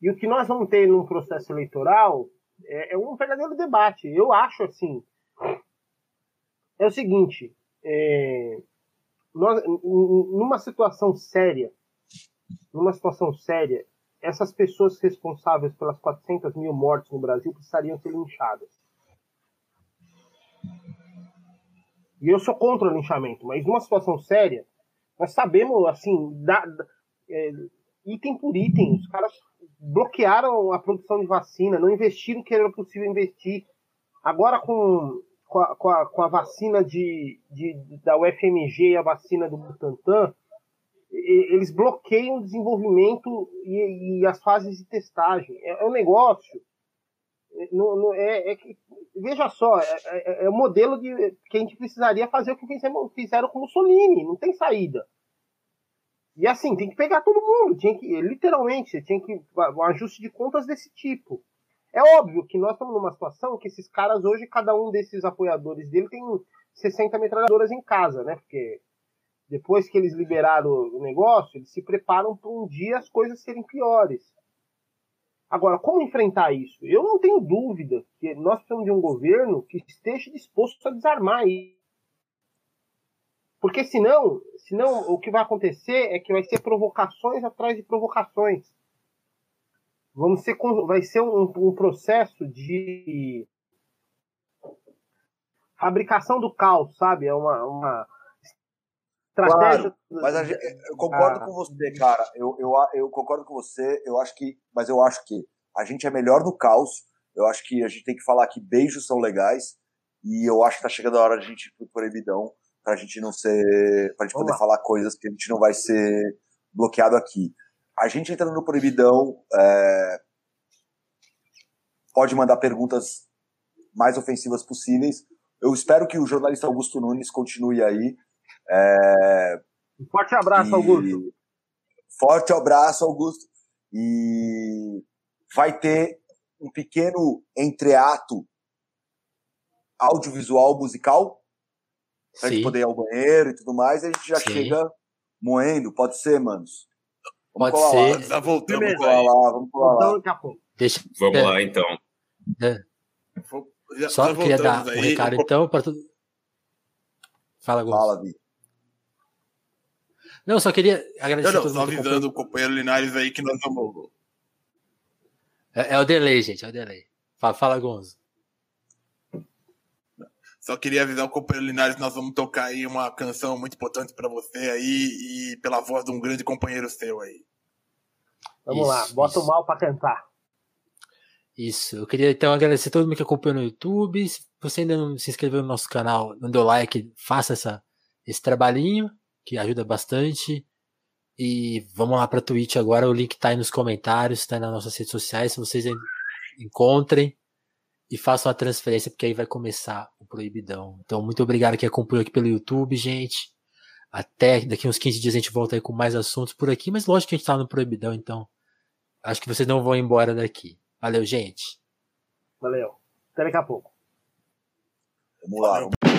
E o que nós vamos ter num processo eleitoral é, é um verdadeiro debate. Eu acho assim. É o seguinte, é, nós, numa situação séria, numa situação séria, essas pessoas responsáveis pelas 400 mil mortes no Brasil precisariam ser linchadas. E eu sou contra o linchamento, mas numa situação séria, nós sabemos, assim, da, da, é, item por item, os caras bloquearam a produção de vacina, não investiram o que era possível investir. Agora, com, com, a, com a, com a vacina de, de, da UFMG e a vacina do Butantan, eles bloqueiam o desenvolvimento e, e as fases de testagem. É, é um negócio. É, é, veja só, é, é, é, o modelo de que a gente precisaria fazer o que fizeram com o Mussolini, não tem saída. E assim, tem que pegar todo mundo, tinha que, literalmente, tinha que um ajuste de contas desse tipo. É óbvio que nós estamos numa situação que esses caras hoje, cada um desses apoiadores dele tem 60 metralhadoras em casa, né? Porque depois que eles liberaram o negócio, eles se preparam para um dia as coisas serem piores. Agora, como enfrentar isso? Eu não tenho dúvida que nós precisamos de um governo que esteja disposto a desarmar isso. Porque senão, senão o que vai acontecer é que vai ser provocações atrás de provocações. Vamos ser, vai ser um, um processo de fabricação do caos, sabe? É uma, uma Claro, mas gente, eu concordo ah. com você, cara. Eu, eu, eu concordo com você. Eu acho que, mas eu acho que a gente é melhor no caos. Eu acho que a gente tem que falar que beijos são legais. E eu acho que tá chegando a hora de a gente ir pro proibidão pra gente não ser. pra gente Vamos poder lá. falar coisas que a gente não vai ser bloqueado aqui. A gente entrando no proibidão é, pode mandar perguntas mais ofensivas possíveis. Eu espero que o jornalista Augusto Nunes continue aí. É, um forte abraço, Augusto. Forte abraço, Augusto. E vai ter um pequeno entreato audiovisual musical pra Sim. gente poder ir ao banheiro e tudo mais, a gente já Sim. chega moendo, pode ser, manos? Vamos pode ser. Lá. Já voltamos vamos lá, vamos lá. Daqui a pouco. Deixa... Vamos é. lá, então. É. Já, Só já queria dar aí. um recado, então, para tudo. Fala, Gonçalo. Fala, Vi. Não, só queria agradecer não, não, só avisando o companheiro Linares aí que nós vamos. É, é, o delay, gente, é o delay. Fala, fala Gonzo. Só queria avisar o companheiro Linares nós vamos tocar aí uma canção muito importante para você aí e pela voz de um grande companheiro seu aí. Vamos isso, lá, bota isso. o mal para cantar. Isso, eu queria então agradecer todo mundo que acompanhou no YouTube. Se você ainda não se inscreveu no nosso canal, não deu like, faça essa, esse trabalhinho que ajuda bastante. E vamos lá para Twitch agora, o link tá aí nos comentários, tá aí nas nossas redes sociais, se vocês encontrem e façam a transferência, porque aí vai começar o proibidão. Então, muito obrigado que acompanhou aqui pelo YouTube, gente. Até daqui uns 15 dias a gente volta aí com mais assuntos por aqui, mas lógico que a gente tá no proibidão, então acho que vocês não vão embora daqui. Valeu, gente. Valeu. Até daqui a pouco. Vamos lá.